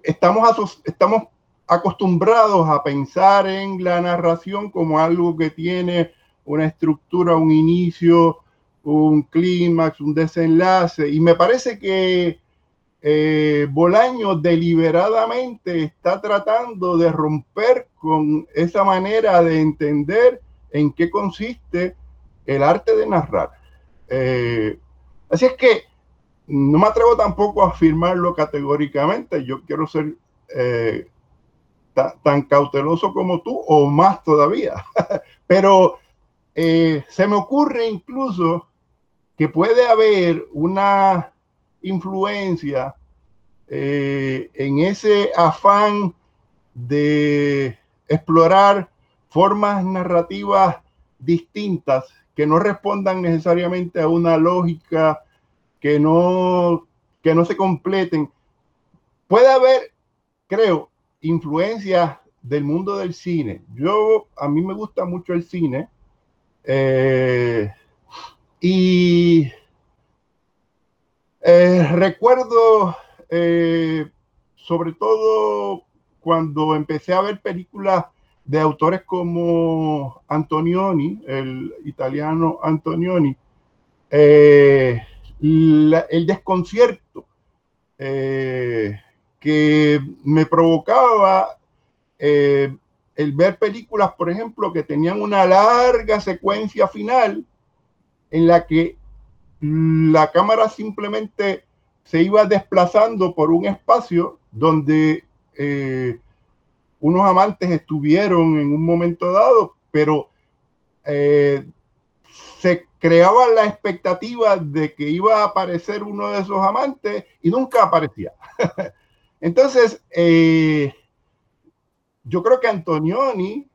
estamos, estamos acostumbrados a pensar en la narración como algo que tiene una estructura, un inicio, un clímax, un desenlace. Y me parece que eh, Bolaño deliberadamente está tratando de romper con esa manera de entender en qué consiste el arte de narrar. Eh, así es que no me atrevo tampoco a afirmarlo categóricamente. Yo quiero ser eh, tan cauteloso como tú o más todavía. Pero eh, se me ocurre incluso que puede haber una influencia en ese afán de explorar formas narrativas distintas que no respondan necesariamente a una lógica que no, que no se completen. Puede haber, creo, influencias del mundo del cine. Yo, a mí me gusta mucho el cine. Eh, y eh, recuerdo, eh, sobre todo cuando empecé a ver películas de autores como Antonioni, el italiano Antonioni, el desconcierto eh, que me provocaba eh, el ver películas, por ejemplo, que tenían una larga secuencia final en la que la cámara simplemente se iba desplazando por un espacio donde eh, unos amantes estuvieron en un momento dado, pero se creaba la expectativa de que iba a aparecer uno de esos amantes y nunca aparecía. Entonces, eh, yo creo que Antonioni,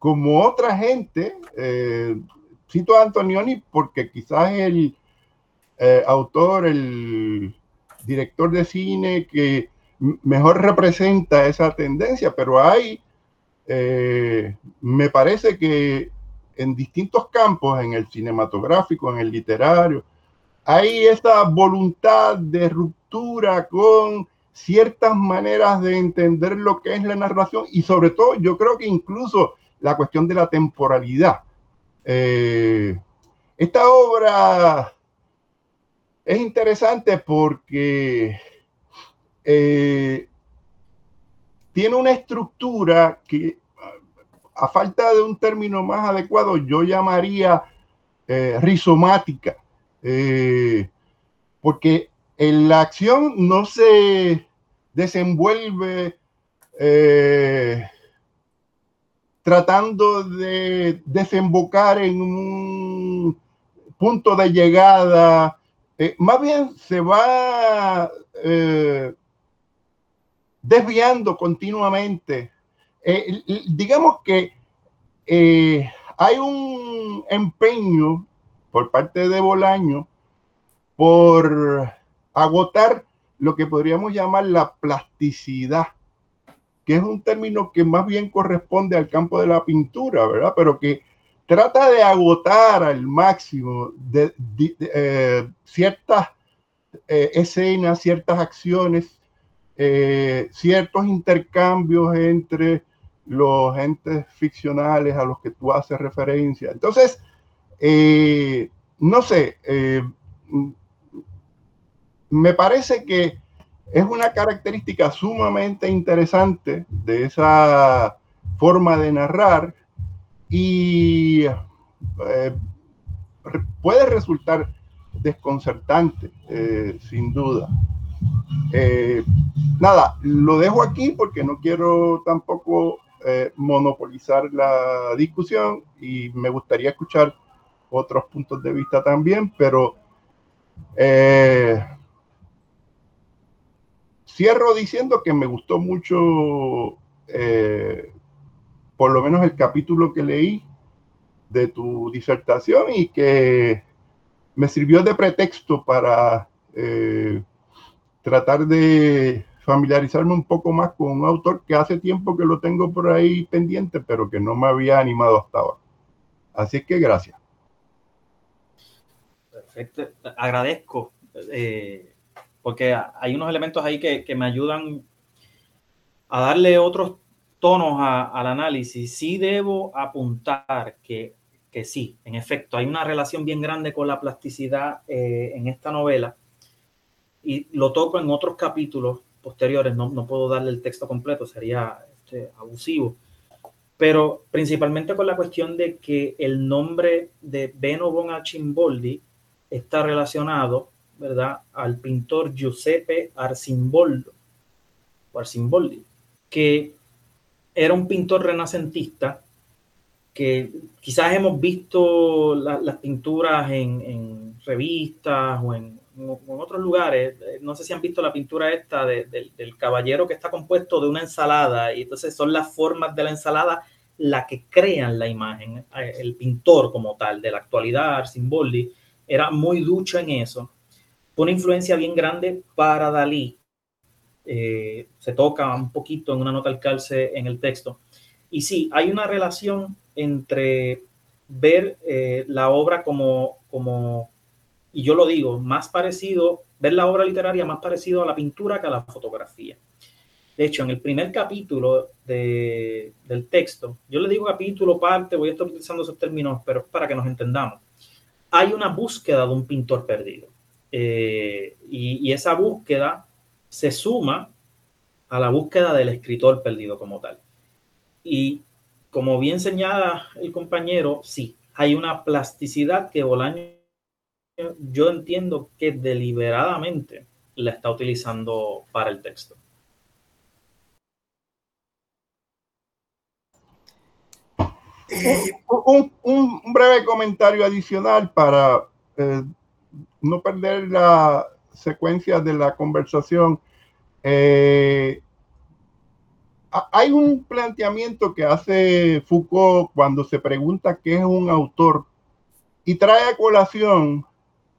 como otra gente, eh, cito a Antonioni porque quizás el eh, autor, el director de cine que mejor representa esa tendencia, pero hay, me parece que en distintos campos, en el cinematográfico, en el literario, hay esta voluntad de ruptura con ciertas maneras de entender lo que es la narración y sobre todo yo creo que incluso la cuestión de la temporalidad. Eh, esta obra es interesante porque eh, tiene una estructura que a falta de un término más adecuado, yo llamaría eh, rizomática, eh, porque en la acción no se desenvuelve eh, tratando de desembocar en un punto de llegada, más bien se va desviando continuamente eh, digamos que eh, hay un empeño por parte de Bolaño por agotar lo que podríamos llamar la plasticidad, que es un término que más bien corresponde al campo de la pintura, ¿verdad? Pero que trata de agotar al máximo de, eh, ciertas escenas, ciertas acciones, eh, ciertos intercambios entre los entes ficcionales a los que tú haces referencia. Entonces, no sé, me parece que es una característica sumamente interesante de esa forma de narrar y eh, puede resultar desconcertante, eh, sin duda. Eh, nada, lo dejo aquí porque no quiero tampoco monopolizar la discusión y me gustaría escuchar otros puntos de vista también, pero cierro diciendo que me gustó mucho por lo menos el capítulo que leí de tu disertación y que me sirvió de pretexto para eh, tratar de familiarizarme un poco más con un autor que hace tiempo que lo tengo por ahí pendiente, pero que no me había animado hasta ahora. Así que gracias. Perfecto, agradezco, eh, porque hay unos elementos ahí que, que me ayudan a darle otros tonos al análisis, sí debo apuntar que, que, sí, en efecto, hay una relación bien grande con la plasticidad eh, en esta novela y lo toco en otros capítulos posteriores, no, no puedo darle el texto completo, sería este, abusivo, pero principalmente con la cuestión de que el nombre de Beno von Archimboldi está relacionado, ¿verdad?, al pintor Giuseppe Arcimboldo, o Arcimboldi, que era un pintor renacentista que quizás hemos visto las pinturas en, revistas o en, otros lugares. No sé si han visto la pintura esta del caballero que está compuesto de una ensalada y entonces son las formas de la ensalada la que crean la imagen. El pintor como tal de la actualidad, Arcimboldi, era muy ducho en eso. Fue una influencia bien grande para Dalí, eh, se toca un poquito en una nota al calce en el texto. Y sí, hay una relación entre ver eh, la obra como, como, y yo lo digo, más parecido, ver la obra literaria más parecido a la pintura que a la fotografía. De hecho, en el primer capítulo de, del texto, yo le digo capítulo, parte, voy a estar utilizando esos términos, pero para que nos entendamos. Hay una búsqueda de un pintor perdido. Eh, y, y, esa búsqueda se suma a la búsqueda del escritor perdido como tal. Y como bien señala el compañero, sí, hay una plasticidad que Bolaño, yo entiendo que deliberadamente la está utilizando para el texto. Un, breve comentario adicional para eh, no perder la, secuencia de la conversación, eh, hay un planteamiento que hace Foucault cuando se pregunta qué es un autor y trae a colación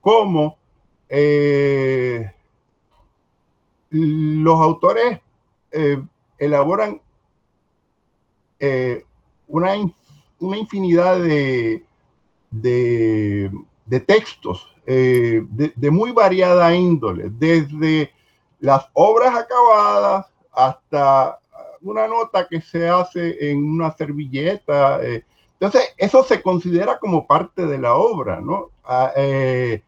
cómo eh, los autores eh, elaboran una, una, infinidad de, de, textos eh, de, muy variada índole, desde las obras acabadas hasta una nota que se hace en una servilleta. Eh. Entonces, eso se considera como parte de la obra, ¿no? Ah, eh,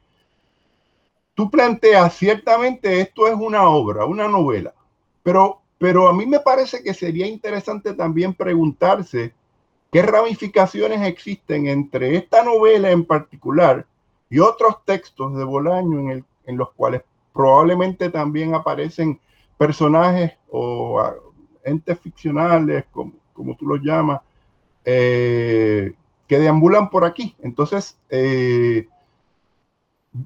tú planteas, ciertamente esto es una obra, una novela, pero, pero a mí me parece que sería interesante también preguntarse qué ramificaciones existen entre esta novela en particular y otros textos de Bolaño en, el, en los cuales probablemente también aparecen personajes o ah, entes ficcionales, como, como tú los llamas, eh, que deambulan por aquí. Entonces, eh,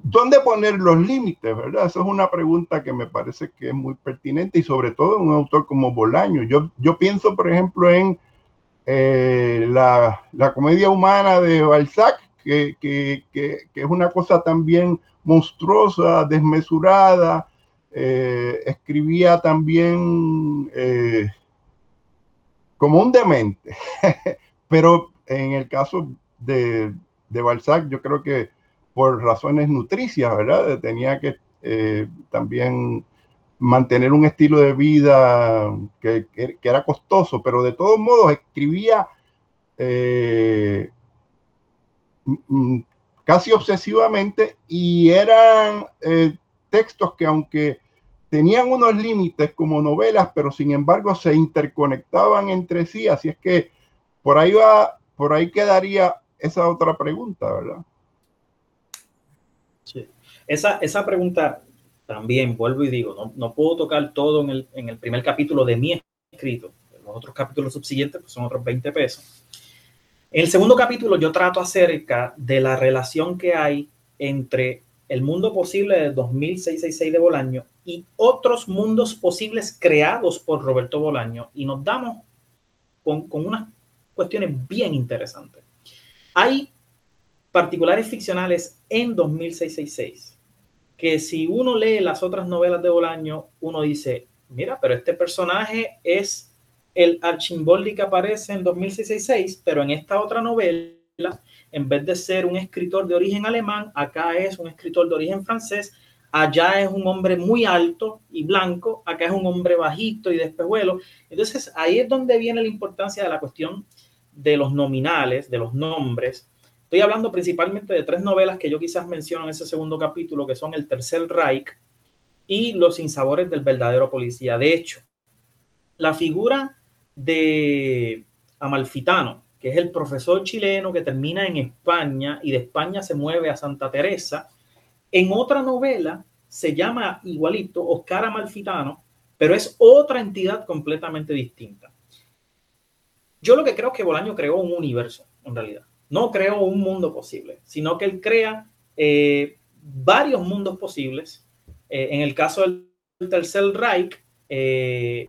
¿dónde poner los límites? ¿Verdad? Esa es una pregunta que me parece que es muy pertinente y sobre todo en un autor como Bolaño. Yo, yo pienso, por ejemplo, en eh, la, la, comedia humana de Balzac, que, es una cosa también monstruosa, desmesurada, escribía también como un demente, pero en el caso de, de Balzac, yo creo que por razones nutricias, ¿verdad? Tenía que también mantener un estilo de vida que, era costoso, pero de todos modos escribía eh, casi obsesivamente y eran eh, textos que aunque tenían unos límites como novelas, pero sin embargo se interconectaban entre sí, así es que por ahí va, por ahí quedaría esa otra pregunta, ¿verdad? Esa, esa pregunta también vuelvo y digo, no, puedo tocar todo en el, primer capítulo de mi escrito. Los otros capítulos subsiguientes pues, son otros 20 pesos. En el segundo capítulo yo trato acerca de la relación que hay entre el mundo posible de 2666 de Bolaño y otros mundos posibles creados por Roberto Bolaño y nos damos con, con unas cuestiones bien interesantes. Hay particulares ficcionales en 2666 que si uno lee las otras novelas de Bolaño, uno dice, mira, pero este personaje es el Archimboldi que aparece en 2066, pero en esta otra novela, en vez de ser un escritor de origen alemán, acá es un escritor de origen francés, allá es un hombre muy alto y blanco, acá es un hombre bajito y despejuelo. Entonces ahí es donde viene la importancia de la cuestión de los nominales, de los nombres, Estoy hablando principalmente de tres novelas que yo quizás menciono en ese segundo capítulo, que son El Tercer Reich y Los Insabores del Verdadero Policía. De hecho, la figura de Amalfitano, que es el profesor chileno que termina en España y de España se mueve a Santa Teresa, en otra novela se llama igualito Oscar Amalfitano, pero es otra entidad completamente distinta. Yo lo que creo es que Bolaño creó un universo, en realidad no creó un mundo posible, sino que él crea eh, varios mundos posibles. Eh, en el caso del Tercer Reich, eh,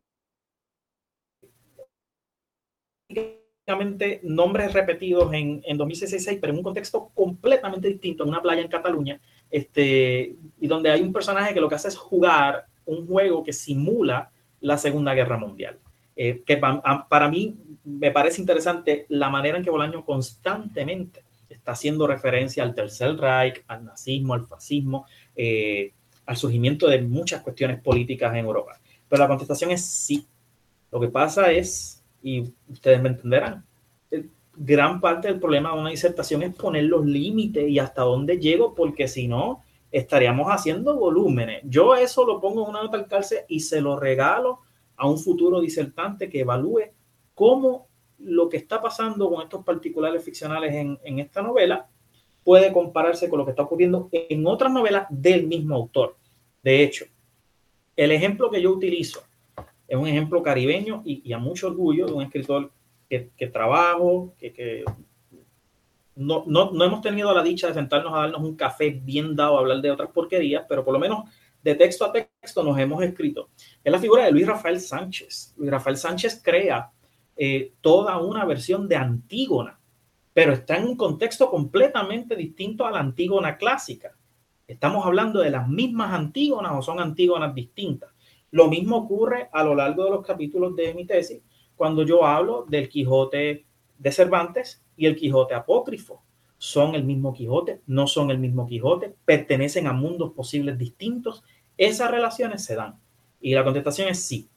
nombres repetidos en, en 2016, pero en un contexto completamente distinto, en una playa en Cataluña, este, y donde hay un personaje que lo que hace es jugar un juego que simula la Segunda Guerra Mundial. Que para mí me parece interesante la manera en que Bolaño constantemente está haciendo referencia al Tercer Reich, al nazismo, al fascismo, eh, al surgimiento de muchas cuestiones políticas en Europa. Pero la contestación es sí. Lo que pasa es, y ustedes me entenderán, eh, gran parte del problema de una disertación es poner los límites y hasta dónde llego, porque si no, estaríamos haciendo volúmenes. Yo eso lo pongo en una nota al cárcel y se lo regalo a un futuro disertante que evalúe cómo lo que está pasando con estos particulares ficcionales en, esta novela puede compararse con lo que está ocurriendo en otras novelas del mismo autor. De hecho, el ejemplo que yo utilizo es un ejemplo caribeño y, a mucho orgullo de un escritor que, trabajo, que, no, no, hemos tenido la dicha de sentarnos a darnos un café bien dado a hablar de otras porquerías, pero por lo menos de texto a texto nos hemos escrito. Es la figura de Luis Rafael Sánchez. Luis Rafael Sánchez crea eh, toda una versión de Antígona, pero está en un contexto completamente distinto a la Antígona clásica. Estamos hablando de las mismas Antígonas o son Antígonas distintas. Lo mismo ocurre a lo largo de los capítulos de mi tesis cuando yo hablo del Quijote de Cervantes y el Quijote apócrifo. ¿Son el mismo Quijote? ¿No son el mismo Quijote? ¿Pertenecen a mundos posibles distintos? Esas relaciones se dan. Y la contestación es sí.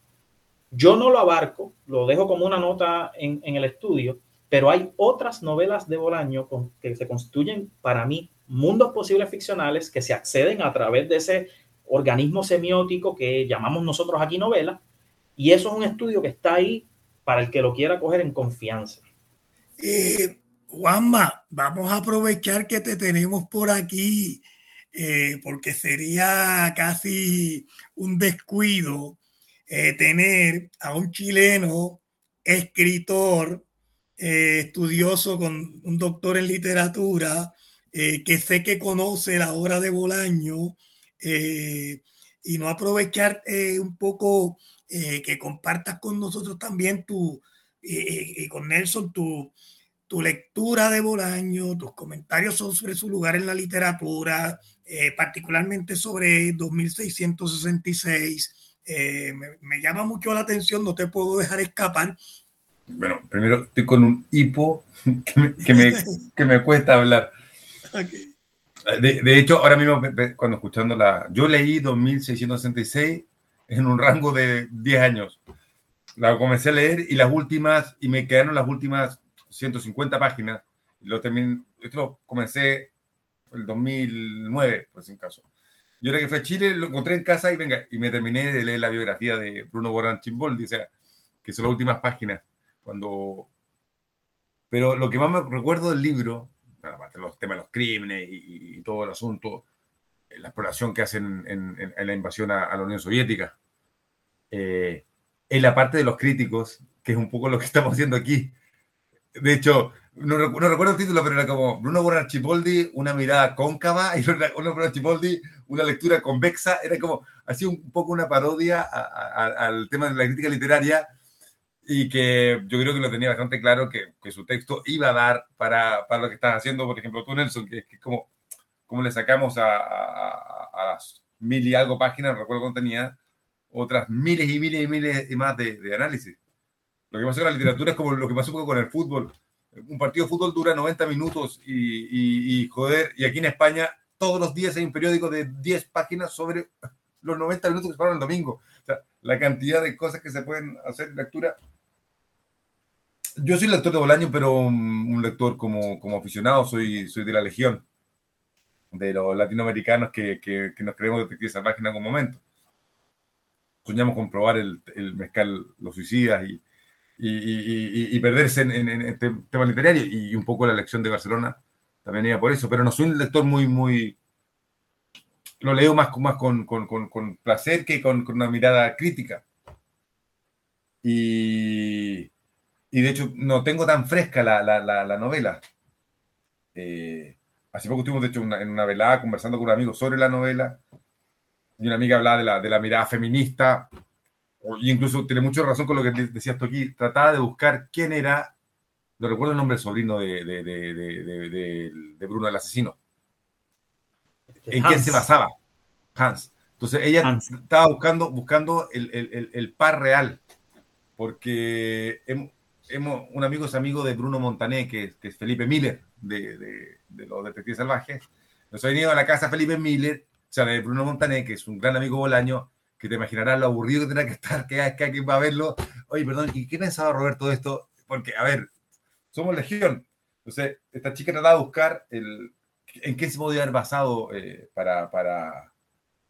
Yo no lo abarco, lo dejo como una nota en, el estudio, pero hay otras novelas de Bolaño que se constituyen para mí mundos posibles ficcionales que se acceden a través de ese organismo semiótico que llamamos nosotros aquí novela, y eso es un estudio que está ahí para el que lo quiera coger en confianza. Eh, Juanma, vamos a aprovechar que te tenemos por aquí, eh, porque sería casi un descuido eh, tener a un chileno escritor, eh, estudioso con un doctor en literatura, que sé que conoce la obra de Bolaño, y no aprovechar un poco que compartas con nosotros también tu, y con Nelson tu, tu lectura de Bolaño, tus comentarios sobre su lugar en la literatura, eh, particularmente sobre 2666. Eh, me, llama mucho la atención, no te puedo dejar escapar. Bueno, primero estoy con un hipo que me, que me, cuesta hablar. De, de, hecho, ahora mismo, cuando escuchando la... Yo leí 2666 en un rango de 10 años. La comencé a leer y las últimas, y me quedaron las últimas 150 páginas. Lo terminé, esto lo comencé el 2009, por sin caso. Yo era que fue a Chile, lo encontré en casa y venga, y me terminé de leer la biografía de Bruno Borán Chimboldi, o sea, que son las últimas páginas. Cuando... Pero lo que más me recuerdo del libro, aparte los temas de los crímenes y, todo el asunto, la exploración que hacen en, la invasión a, la Unión Soviética, eh, en la parte de los críticos, que es un poco lo que estamos haciendo aquí. De hecho, no, recuerdo el título, pero era como Bruno Borrachipoldi, una mirada cóncava, y Bruno Borrachipoldi, una lectura convexa. Era como, así un poco una parodia al tema de la crítica literaria y que yo creo que lo tenía bastante claro que, que su texto iba a dar para, para, lo que estás haciendo, por ejemplo, tú, Nelson, que es como, como le sacamos a, a, las mil y algo páginas, recuerdo cuando tenía, otras miles y miles y miles y más de, de análisis. Lo que pasa con la literatura es como lo que pasó con el fútbol un partido de fútbol dura 90 minutos y, y, joder, y aquí en España todos los días hay un periódico de 10 páginas sobre los 90 minutos que se el domingo. O sea, la cantidad de cosas que se pueden hacer en lectura. Yo soy lector de Bolaño, pero un, lector como, como, aficionado, soy, soy de la legión de los latinoamericanos que, que, nos creemos detectives salvajes en algún momento. Soñamos con probar el, el mezcal Los Suicidas y, y, perderse en, en, este tema literario y un poco la elección de Barcelona también iba por eso, pero no soy un lector muy, muy, lo leo más, más con, con, con, placer que con, una mirada crítica. Y, y, de hecho no tengo tan fresca la, la, la, novela. Eh, hace poco estuvimos, de hecho, en una velada conversando con un amigo sobre la novela y una amiga hablaba de la, de la mirada feminista y incluso tiene mucha razón con lo que decías tú aquí, trataba de buscar quién era, no recuerdo el nombre del sobrino de, de, de, de Bruno el asesino, en quién se basaba, Hans. Entonces ella estaba buscando, buscando el, el, el, par real, porque hemos, un amigo es amigo de Bruno Montané, que, que es Felipe Miller, de, los Detectives Salvajes. Nos ha venido a la casa Felipe Miller, o sea, de Bruno Montané, que es un gran amigo bolaño, que te imaginarás lo aburrido que tendrá que estar, que, que alguien va a verlo. Oye, perdón, ¿y qué pensaba Roberto de esto? Porque, a ver, somos legión. Entonces, esta chica trataba de buscar el, en qué se podía haber basado eh, para, para,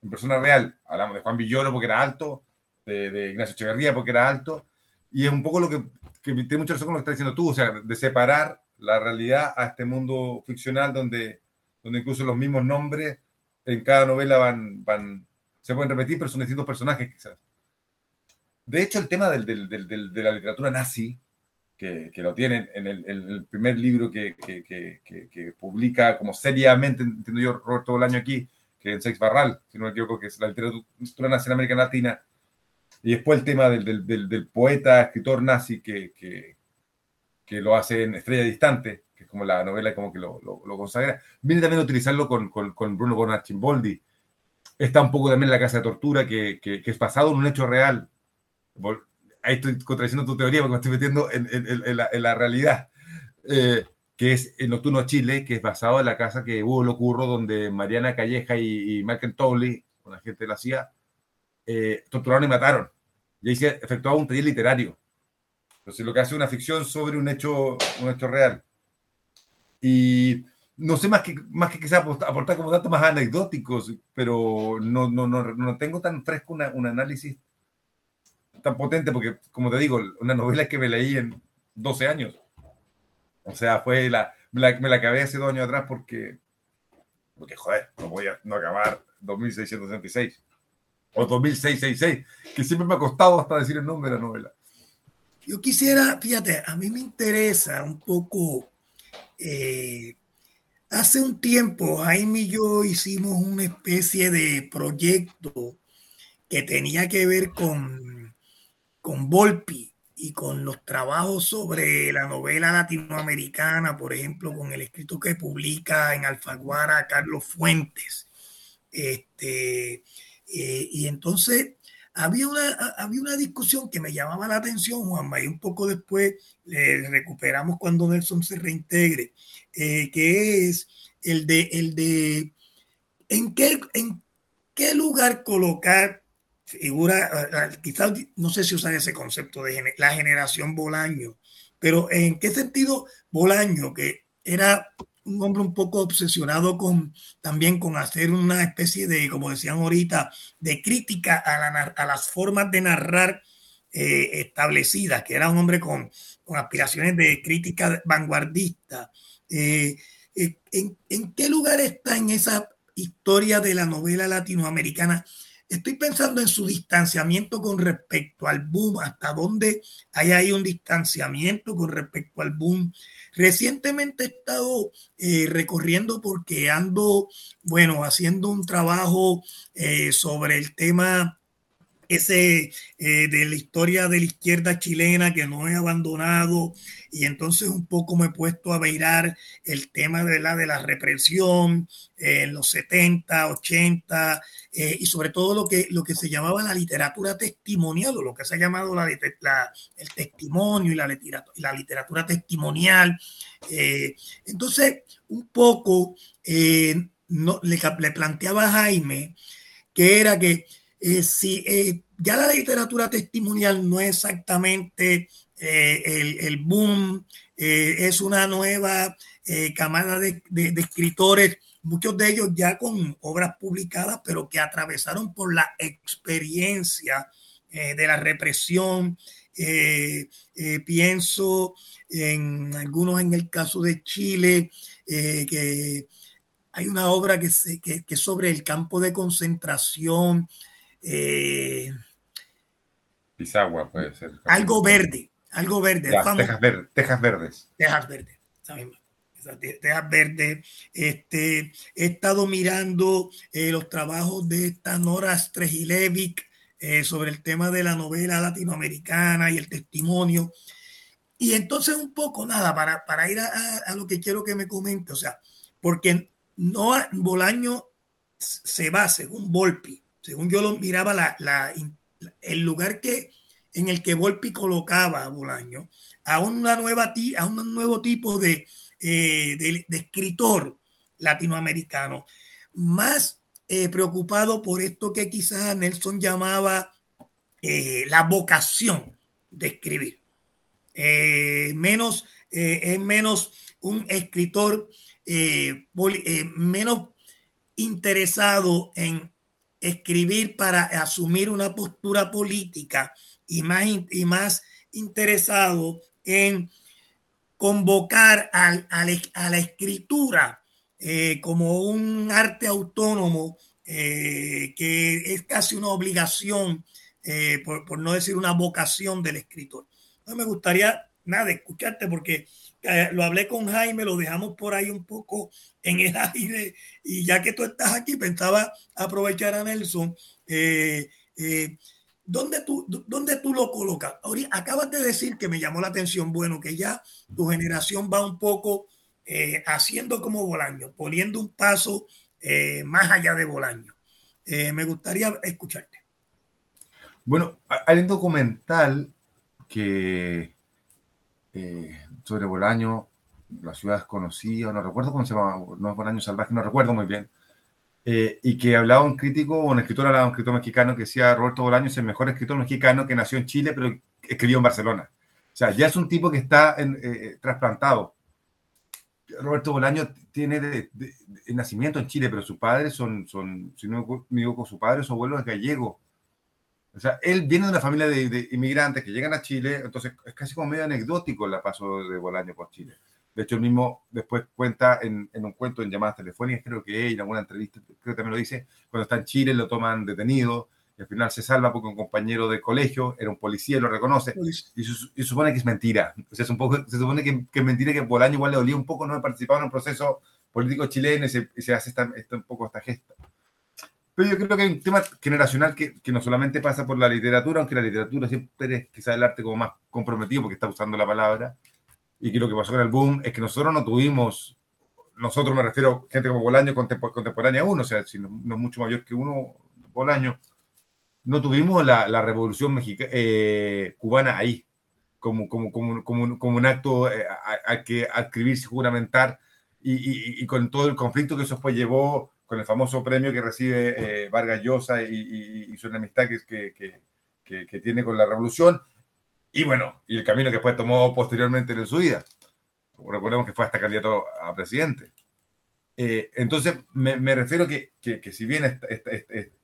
en persona real. Hablamos de Juan Villoro porque era alto, de, Ignacio Echeverría porque era alto, y es un poco lo que, que tiene mucha razón con lo que estás diciendo tú, o sea, de separar la realidad a este mundo ficcional donde, donde incluso los mismos nombres en cada novela van, van, se pueden repetir, pero son distintos personajes quizás. De hecho, el tema del, del, del, de la literatura nazi, que, que lo tienen en el, el primer libro que, que, que, publica como seriamente, entiendo yo, Roberto Bolaño aquí, que es Sex Barral, si no me equivoco, que es la literatura nazi en América Latina, y después el tema del, del poeta, escritor nazi que, que, lo hace en Estrella Distante, que es como la novela como que lo, lo, lo consagra, viene también a utilizarlo con, con, con Bruno Bonachimboldi, Está un poco también la casa de tortura, que, que, es basado en un hecho real. Ahí estoy contradiciendo tu teoría porque me estoy metiendo en, en, la, en la, realidad. Eh, que es el Nocturno Chile, que es basado en la casa que hubo lo ocurro donde Mariana Calleja y, y Michael Townley, con la gente de la CIA, eh, torturaron y mataron. Y ahí se efectuaba un taller literario. Entonces, lo que hace una ficción sobre un hecho, un hecho real. Y no sé más que, más que quizás aportar como datos más anecdóticos, pero no, no, no, no tengo tan fresco un análisis tan potente, porque como te digo, una novela que me leí en 12 años. O sea, fue la, me la, me la acabé hace dos años atrás porque, porque joder, no voy a no acabar 2666 o 2666, que siempre me ha costado hasta decir el nombre de la novela. Yo quisiera, fíjate, a mí me interesa un poco eh, Hace un tiempo, Jaime y yo hicimos una especie de proyecto que tenía que ver con, con Volpi y con los trabajos sobre la novela latinoamericana, por ejemplo, con el escrito que publica en Alfaguara Carlos Fuentes. Este, y entonces había una, había una discusión que me llamaba la atención, Juanma, y un poco después le recuperamos cuando Nelson se reintegre, que es el de, el de en qué, en qué lugar colocar figura, quizás no sé si usan ese concepto de la generación Bolaño, pero en qué sentido Bolaño, que era un hombre un poco obsesionado con también con hacer una especie de, como decían ahorita, de crítica a, las formas de narrar eh, establecidas, que era un hombre con, aspiraciones de crítica vanguardista. Eh, eh, ¿en, ¿En qué lugar está en esa historia de la novela latinoamericana? Estoy pensando en su distanciamiento con respecto al boom, hasta dónde hay ahí un distanciamiento con respecto al boom. Recientemente he estado eh, recorriendo porque ando, bueno, haciendo un trabajo sobre el tema ese eh, de la historia de la izquierda chilena que no he abandonado y entonces un poco me he puesto a bailar el tema de la, de la represión eh, en los 70, 80 eh, y sobre todo lo que, lo que se llamaba la literatura testimonial o lo que se ha llamado la, el testimonio y la, literatura, la literatura testimonial. entonces, un poco no, le, le planteaba a Jaime que era que eh, si eh, ya la literatura testimonial no es exactamente eh, el, boom, es una nueva camada de, escritores, muchos de ellos ya con obras publicadas, pero que atravesaron por la experiencia de la represión. pienso en algunos en el caso de Chile, que hay una obra que, que, que, sobre el campo de concentración eh, Pisagua puede ser. Algo verde, algo verde. tejas, tejas Verdes. Tejas Verdes, Tejas Verdes. Este, he estado mirando eh, los trabajos de esta Nora Strejilevic eh, sobre el tema de la novela latinoamericana y el testimonio. Y entonces un poco, nada, para, para ir a, a, lo que quiero que me comente, o sea, porque no Bolaño se va, según Volpi, según yo lo miraba, el lugar que, en el que Volpi colocaba a Bolaño, a, un nuevo tipo de, eh, escritor latinoamericano, más eh, preocupado por esto que quizás Nelson llamaba eh, la vocación de escribir. menos, es menos un escritor menos interesado en escribir para asumir una postura política y más, y más interesado en convocar a la escritura eh, como un arte autónomo eh, que es casi una obligación, eh, por, por, no decir una vocación del escritor. No me gustaría nada escucharte porque lo hablé con Jaime, lo dejamos por ahí un poco en el aire y ya que tú estás aquí pensaba aprovechar a Nelson. Eh, eh, ¿dónde, tú, ¿Dónde tú lo colocas? acabas de decir que me llamó la atención, bueno, que ya tu generación va un poco eh, haciendo como Bolaño, poniendo un paso más allá de Bolaño. me gustaría escucharte. Bueno, hay un documental que sobre Bolaño, la ciudad desconocida, no recuerdo cómo se llama, no es Bolaño Salvaje, no recuerdo muy bien, eh, y que hablaba un crítico, un escritor, hablaba un escritor mexicano que decía Roberto Bolaño es el mejor escritor mexicano que nació en Chile, pero escribió en Barcelona. O sea, ya es un tipo que está en, eh, trasplantado. Roberto Bolaño tiene de, nacimiento en Chile, pero sus padres son, son si no me con su padre, su abuelo es gallego. O sea, él viene de una familia de, inmigrantes que llegan a Chile, entonces es casi como medio anecdótico el paso de Bolaño por Chile. De hecho, él mismo después cuenta en, un cuento en llamadas telefónicas, creo que en alguna entrevista, creo que también lo dice, cuando está en Chile lo toman detenido, y al final se salva porque un compañero de colegio era un policía y lo reconoce, y, se supone que es mentira. O sea, es un poco, se supone que, es mentira que Bolaño igual le dolía un poco no haber participado en un proceso político chileno y se, hace esta, un poco esta gesta. Pero yo creo que hay un tema generacional que, que, no solamente pasa por la literatura, aunque la literatura siempre es quizás el arte como más comprometido porque está usando la palabra, y que lo que pasó con el boom es que nosotros no tuvimos nosotros me refiero a gente como Bolaño contemporánea a uno, o sea, si no, es mucho mayor que uno, Bolaño, no tuvimos la, la revolución mexicana, eh, cubana ahí, como, como, como, como, como un acto eh, a, que adscribirse, juramentar, y, y, y, con todo el conflicto que eso después llevó, con el famoso premio que recibe eh, Vargas Llosa y, su enemistad que, que, que, que, tiene con la revolución, y bueno, y el camino que después tomó posteriormente en su vida. Recordemos que fue hasta candidato a presidente. Eh, entonces, me, refiero que, que, que si bien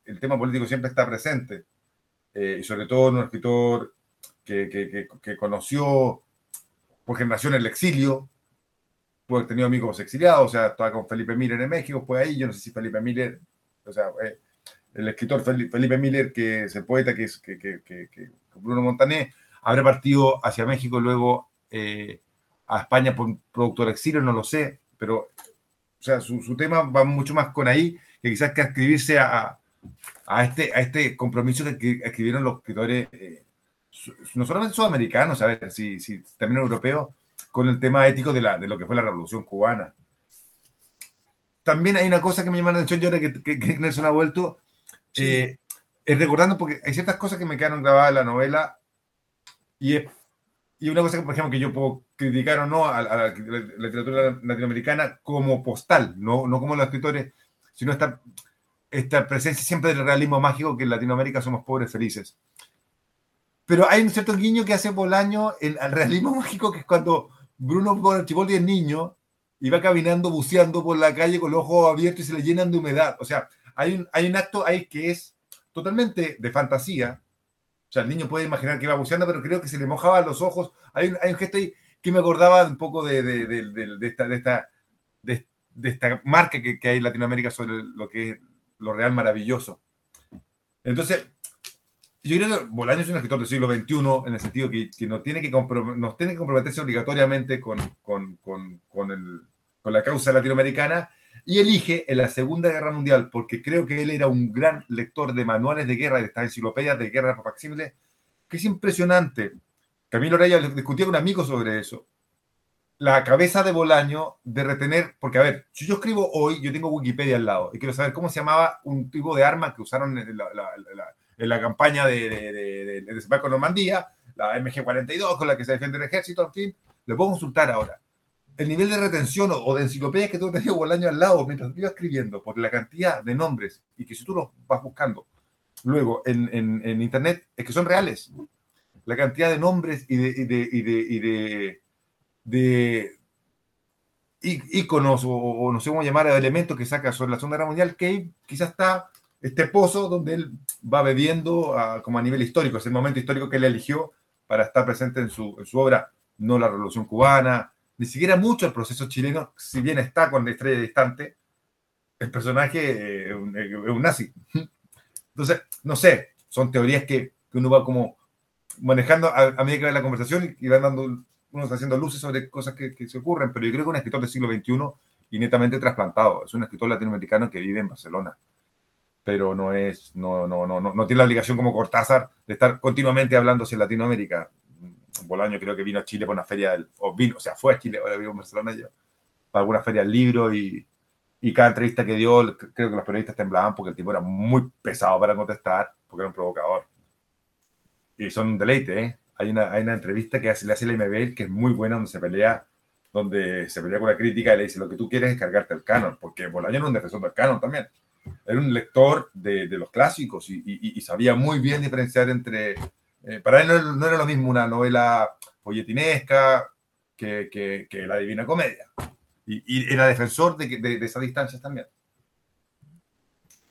el tema político siempre está presente, eh, y sobre todo en un escritor que, que, conoció por generación el exilio, puede haber tenido amigos exiliados, o sea, estaba con Felipe Miller en México, fue ahí, yo no sé si Felipe Miller, o sea, eh, el escritor Felipe Miller, que es el poeta que es que, que Bruno Montané, habrá partido hacia México luego eh, a España por productor exilio, no lo sé, pero o sea, su, su, tema va mucho más con ahí que quizás que escribirse a, a, este, a este compromiso que escribieron los escritores, eh, no solamente sudamericanos, a ver, si, si también europeos, con el tema ético de, la, de lo que fue la revolución cubana. También hay una cosa que me llama la atención, yo ahora que, que, que Nelson ha vuelto, eh, es recordando, porque hay ciertas cosas que me quedaron grabadas en la novela, y, y una cosa, por ejemplo, que yo puedo criticar o no a, la, a la literatura latinoamericana como postal, no, no como los escritores, sino esta, esta presencia siempre del realismo mágico que en Latinoamérica somos pobres felices. Pero hay un cierto guiño que hace Bolaño el, al realismo mágico, que es cuando Bruno Archiboldi es niño y va caminando, buceando por la calle con los ojos abiertos y se le llenan de humedad. O sea, hay un, hay un acto ahí que es totalmente de fantasía, o sea, el niño puede imaginar que iba buceando, pero creo que se le mojaban los ojos. Hay un, hay un gesto ahí que me acordaba un poco de, de, de, de esta, esta, esta, marca que, que, hay en Latinoamérica sobre lo que es lo real maravilloso. Entonces, yo creo que Bolaño es un escritor del siglo XXI en el sentido que, que no tiene que nos tiene que comprometerse obligatoriamente con, con, con, con, el, con la causa latinoamericana y elige en la Segunda Guerra Mundial, porque creo que él era un gran lector de manuales de guerra, de estas enciclopedias de guerra factibles, que es impresionante. Camilo Raya discutía con un amigo sobre eso. La cabeza de Bolaño de retener, porque a ver, si yo escribo hoy, yo tengo Wikipedia al lado y quiero saber cómo se llamaba un tipo de arma que usaron en la, la, la, en la campaña de, de, de, de desembarco en Normandía, la MG-42 con la que se defiende el ejército, en fin, lo puedo consultar ahora el nivel de retención o, de enciclopedias que tú tenías Bolaño al lado mientras iba escribiendo, por la cantidad de nombres y que si tú los vas buscando luego en, en, en internet, es que son reales. La cantidad de nombres y de, y de, y de, y de, de íconos o, o, no sé cómo llamar, elementos que saca sobre la Segunda Guerra Mundial, que quizás está este pozo donde él va bebiendo a, como a nivel histórico, es el momento histórico que él eligió para estar presente en su, en su obra, no la Revolución Cubana, ni siquiera mucho el proceso chileno, si bien está con la estrella distante, el personaje es un, es un nazi. Entonces, no sé, son teorías que, que uno va como manejando a, a, medida que va la conversación y, y van dando, uno está haciendo luces sobre cosas que, que, se ocurren, pero yo creo que un escritor del siglo XXI y netamente trasplantado, es un escritor latinoamericano que vive en Barcelona, pero no es, no, no, no, no, tiene la obligación como Cortázar de estar continuamente hablándose en Latinoamérica. Bolaño creo que vino a Chile para una feria, del, o vino, o sea, fue a Chile, ahora vivo en Barcelona yo, para alguna feria del libro y, y cada entrevista que dio, creo que los periodistas temblaban porque el tipo era muy pesado para contestar, porque era un provocador. Y son un deleite, ¿eh? Hay una, hay una entrevista que hace, le hace la MBL que es muy buena, donde se pelea, donde se pelea con la crítica y le dice, lo que tú quieres es cargarte el canon, porque Bolaño era un defensor del canon también. Era un lector de, de los clásicos y, y, y, sabía muy bien diferenciar entre eh, para él no, no, era lo mismo una novela folletinesca que, que, que La Divina Comedia. Y, y era defensor de, de, de, esas distancias también.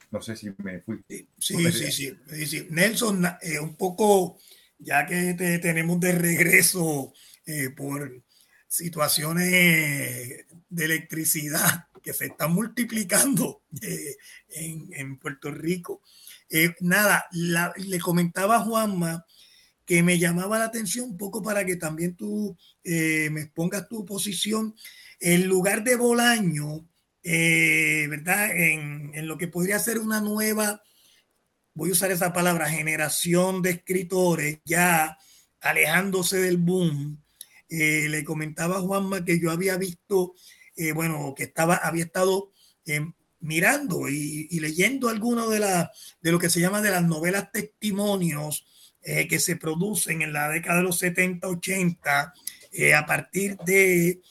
No sé si me fui. Sí, sí, sí, sí, Nelson, eh, un poco, ya que te tenemos de regreso eh, por situaciones de electricidad que se están multiplicando eh, en, en, Puerto Rico. Eh, nada, la, le comentaba a Juanma que me llamaba la atención un poco para que también tú eh, me pongas tu posición. En lugar de Bolaño, ¿verdad? En, en, lo que podría ser una nueva, voy a usar esa palabra, generación de escritores ya alejándose del boom. Le comentaba a Juanma que yo había visto bueno, que estaba, había estado mirando y, leyendo algunos de, la, de lo que se llama de las novelas testimonios que se producen en la década de los 70, 80, a partir de,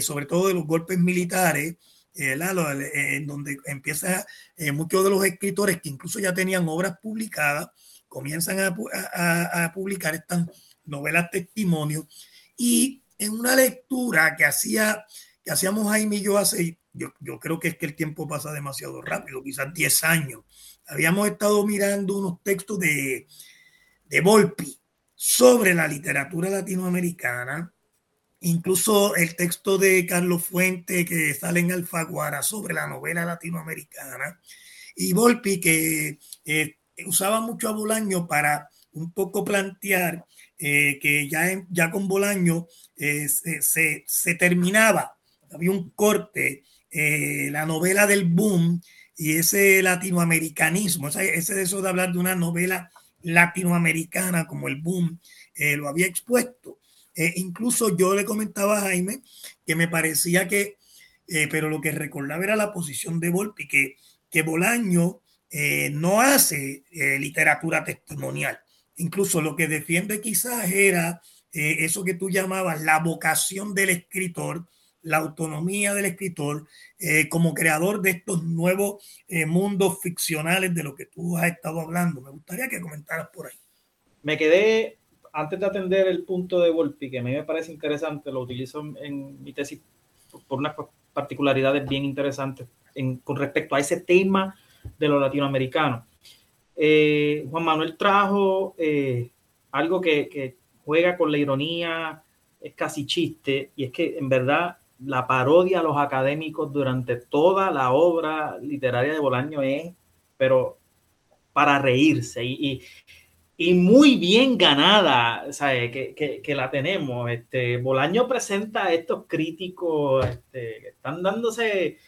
sobre todo de los golpes militares, en donde empieza muchos de los escritores que incluso ya tenían obras publicadas, comienzan a, publicar estas novelas testimonios. Y en una lectura que hacía hacíamos Jaime y yo hace yo, creo que es que el tiempo pasa demasiado rápido, quizás 10 años. Habíamos estado mirando unos textos de, de Volpi sobre la literatura latinoamericana, incluso el texto de Carlos Fuente que sale en Alfaguara sobre la novela latinoamericana, y Volpi que usaba mucho a Bolaño para un poco plantear eh, que ya, ya con Bolaño eh, se, se, terminaba, había un corte, eh, la novela del boom y ese latinoamericanismo, ese, ese deseo de hablar de una novela latinoamericana como el boom, lo había expuesto. incluso yo le comentaba a Jaime que me parecía que, pero lo que recordaba era la posición de Volpi, que, que Bolaño eh, no hace eh, literatura testimonial. Incluso lo que defiende quizás era eh, eso que tú llamabas la vocación del escritor, la autonomía del escritor como creador de estos nuevos mundos ficcionales de lo que tú has estado hablando. Me gustaría que comentaras por ahí. Me quedé, antes de atender el punto de Volpi, que a mí me parece interesante, lo utilizo en, mi tesis por unas particularidades bien interesantes con respecto a ese tema de los latinoamericanos. Eh, Juan Manuel trajo eh, algo que, juega con la ironía, es casi chiste, y es que en verdad la parodia a los académicos durante toda la obra literaria de Bolaño es, pero para reírse y, muy bien ganada, Que, que, la tenemos. Este, Bolaño presenta a estos críticos este, que están dándose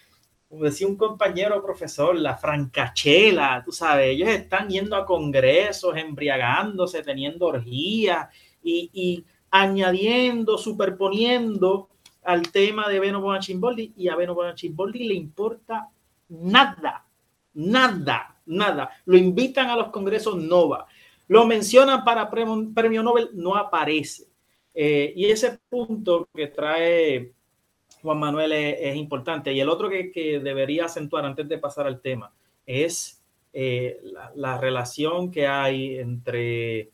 como decía un compañero profesor, la francachela, tú sabes, ellos están yendo a congresos, embriagándose, teniendo orgías y, añadiendo, superponiendo al tema de Beno Bonachimboldi y a Beno Bonachimboldi le importa nada, nada, nada. Lo invitan a los congresos, no va. Lo mencionan para premio, Nobel, no aparece. Eh, y ese punto que trae Juan Manuel es, importante. Y el otro que, debería acentuar antes de pasar al tema es eh, la, relación que hay entre...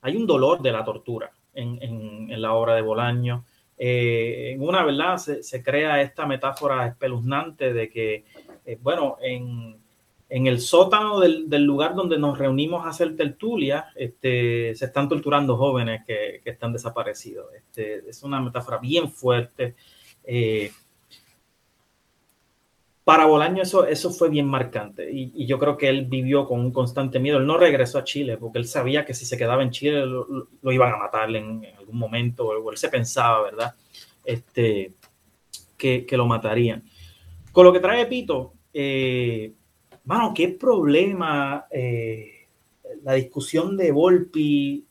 Hay un dolor de la tortura en, la obra de Bolaño. Eh, en una verdad se, crea esta metáfora espeluznante de que, eh, bueno, en, el sótano del, lugar donde nos reunimos a hacer tertulia, este, se están torturando jóvenes que, están desaparecidos. Este, es una metáfora bien fuerte. Eh, para Bolaño eso, eso fue bien marcante y, yo creo que él vivió con un constante miedo. Él no regresó a Chile porque él sabía que si se quedaba en Chile lo, iban a matar en, algún momento o él se pensaba, ¿verdad? Este, que, lo matarían. Con lo que trae Pito, eh, mano, qué problema eh, la discusión de Volpi.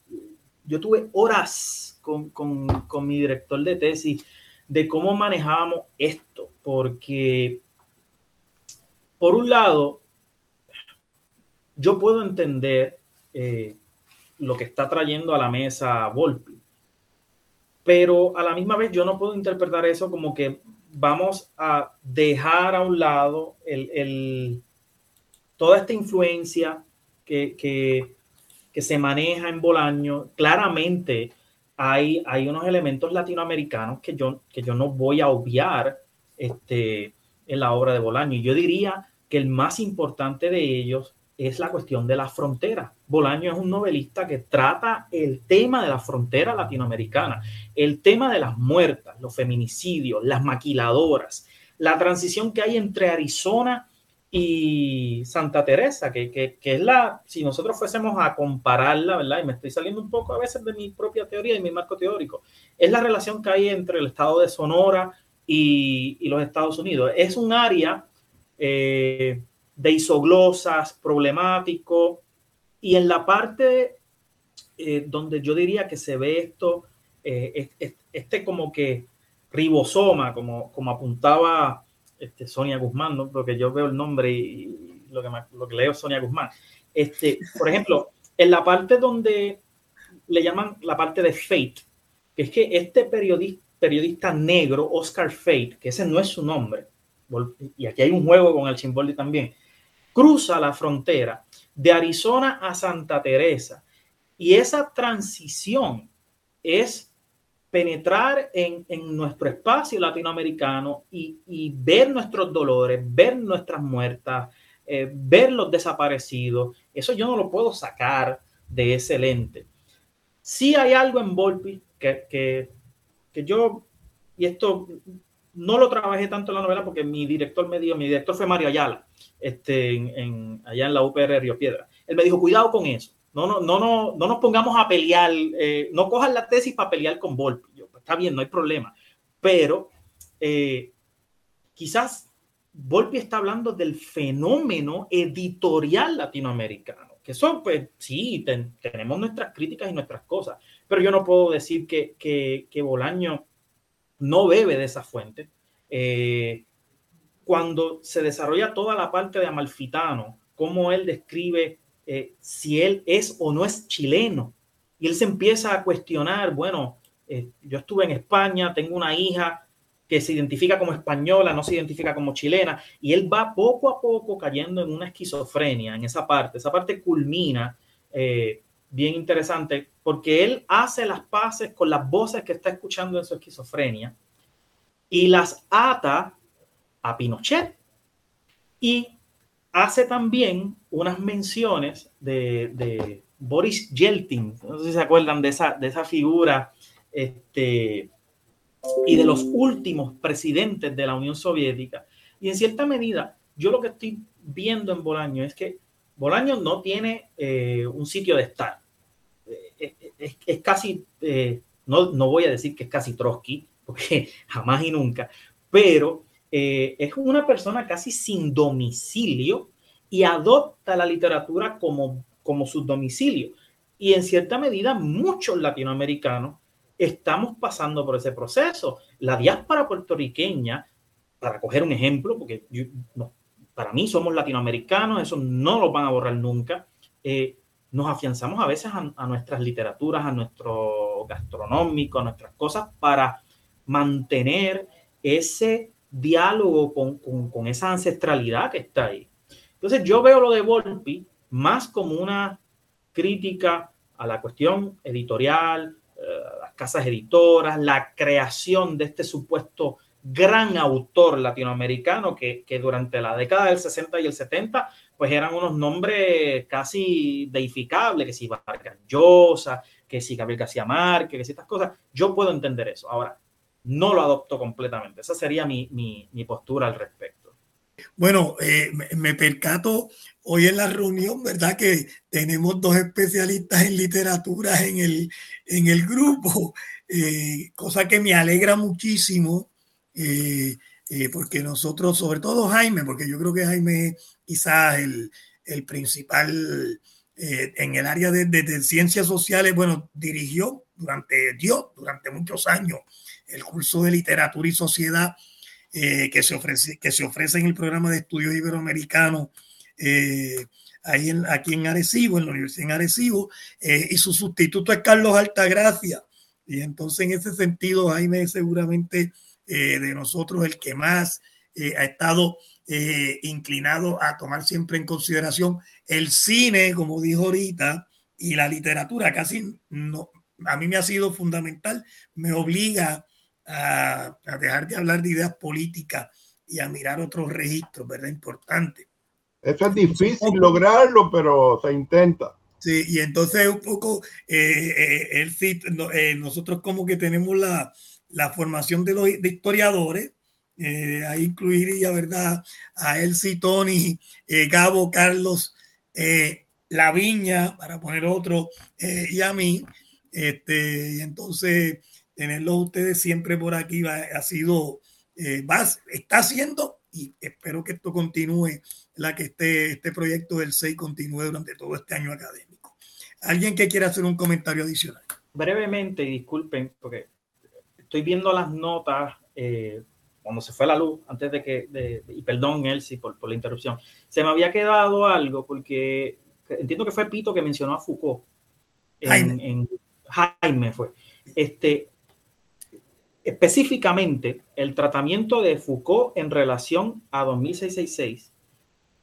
Yo tuve horas con, con mi director de tesis de cómo manejábamos esto, porque por un lado, yo puedo entender eh, lo que está trayendo a la mesa Volpi, pero a la misma vez yo no puedo interpretar eso como que vamos a dejar a un lado el, toda esta influencia que, que, que se maneja en Bolaño. Claramente, hay, unos elementos latinoamericanos que yo, que yo no voy a obviar este, en la obra de Bolaño. Y yo diría que el más importante de ellos es la cuestión de la frontera. Bolaño es un novelista que trata el tema de la frontera latinoamericana, el tema de las muertas, los feminicidios, las maquiladoras, la transición que hay entre Arizona y Santa Teresa, que, es la, si nosotros fuésemos a compararla, ¿verdad? Y me estoy saliendo un poco a veces de mi propia teoría y mi marco teórico, es la relación que hay entre el estado de Sonora y, los Estados Unidos. Es un área eh, de isoglosas, problemático, y en la parte eh, donde yo diría que se ve esto, eh, este como que ribosoma, como, como apuntaba este, Sonia Guzmán, ¿no? porque yo veo el nombre y, lo, que lo que leo es Sonia Guzmán. Este, por ejemplo, en la parte donde le llaman la parte de Fate, que es que este periodista, periodista negro, Oscar Fate, que ese no es su nombre, y aquí hay un juego con el Chimboldi también, cruza la frontera de Arizona a Santa Teresa. Y esa transición es penetrar en, nuestro espacio latinoamericano y, ver nuestros dolores, ver nuestras muertas, eh, ver los desaparecidos. Eso yo no lo puedo sacar de ese lente. Sí hay algo en Volpi que, que, yo, y esto no lo trabajé tanto en la novela porque mi director me dijo, mi director fue Mario Ayala, este, en, allá en la UPR Río Piedra. Él me dijo, cuidado con eso. No, no, no, no, no nos pongamos a pelear, eh, no cojan la tesis para pelear con Volpi. Yo, pues, está bien, no hay problema. Pero eh, quizás Volpi está hablando del fenómeno editorial latinoamericano. Que son, pues sí, tenemos nuestras críticas y nuestras cosas, pero yo no puedo decir que, que, que Bolaño no bebe de esa fuente. Eh, cuando se desarrolla toda la parte de Amalfitano, cómo él describe eh, si él es o no es chileno. Y él se empieza a cuestionar, bueno, eh, yo estuve en España, tengo una hija que se identifica como española, no se identifica como chilena, y él va poco a poco cayendo en una esquizofrenia en esa parte. Esa parte culmina bien interesante porque él hace las paces con las voces que está escuchando en su esquizofrenia y las ata a Pinochet. Y hace también unas menciones de, Boris Yeltsin, no sé si se acuerdan de esa, de esa figura, este, y de los últimos presidentes de la Unión Soviética. Y en cierta medida, yo lo que estoy viendo en Bolaño es que Bolaño no tiene eh, un sitio de estar. Eh, eh, es, casi, no, no voy a decir que es casi Trotsky, porque jamás y nunca, pero eh, es una persona casi sin domicilio y adopta la literatura como, como su domicilio. Y en cierta medida muchos latinoamericanos estamos pasando por ese proceso. La diáspora puertorriqueña, para coger un ejemplo, porque para mí somos latinoamericanos, eso no lo van a borrar nunca, eh, nos afianzamos a veces a, nuestras literaturas, a nuestro gastronómico, a nuestras cosas, para mantener ese diálogo con, esa ancestralidad que está ahí. Entonces yo veo lo de Volpi más como una crítica a la cuestión editorial, eh, las casas editoras, la creación de este supuesto gran autor latinoamericano que, durante la década del 60 y el 70 pues eran unos nombres casi deificables, que si Vargas Llosa, que si Gabriel García Márquez, que si estas cosas. Yo puedo entender eso. Ahora, no lo adopto completamente. Esa sería mi, postura al respecto. Bueno, eh, me, percato hoy en la reunión, ¿verdad? Que tenemos dos especialistas en literatura en el, en el grupo, eh, cosa que me alegra muchísimo, eh, porque nosotros, sobre todo Jaime, porque yo creo que Jaime quizás el, el principal en el área de, de ciencias sociales, bueno, dirigió durante, dio durante muchos años el curso de literatura y sociedad eh, que, se ofrece, que se ofrece en el programa de estudios iberoamericanos eh, ahí en, aquí en Arecibo, en la Universidad en Arecibo, eh, y su sustituto es Carlos Altagracia. Y entonces en ese sentido, Jaime es seguramente de nosotros el que más ha estado inclinado a tomar siempre en consideración el cine, como dijo ahorita, y la literatura. Casi no, a mí me ha sido fundamental, me obliga a, dejar de hablar de ideas políticas y a mirar otros registros, ¿verdad? Importante. Eso es difícil lograrlo, pero se intenta. Sí, y entonces un poco, eh, eh, eh, nosotros como que tenemos la, la formación de los de historiadores, ahí incluiría, ¿verdad? A Elsie, Tony, Gabo, Carlos, La Viña, para poner otro, y a mí. Este, y entonces tenerlos ustedes siempre por aquí ha sido, eh, está haciendo y espero que esto continúe, la que este, este proyecto del 6 continúe durante todo este año académico. ¿Alguien que quiera hacer un comentario adicional? Brevemente, disculpen, porque estoy viendo las notas eh, cuando se fue la luz, antes de que, y perdón Elsie por, por la interrupción, se me había quedado algo porque entiendo que fue Pito que mencionó a Foucault. Jaime. En, Jaime fue. Este, específicamente el tratamiento de Foucault en relación a 2666.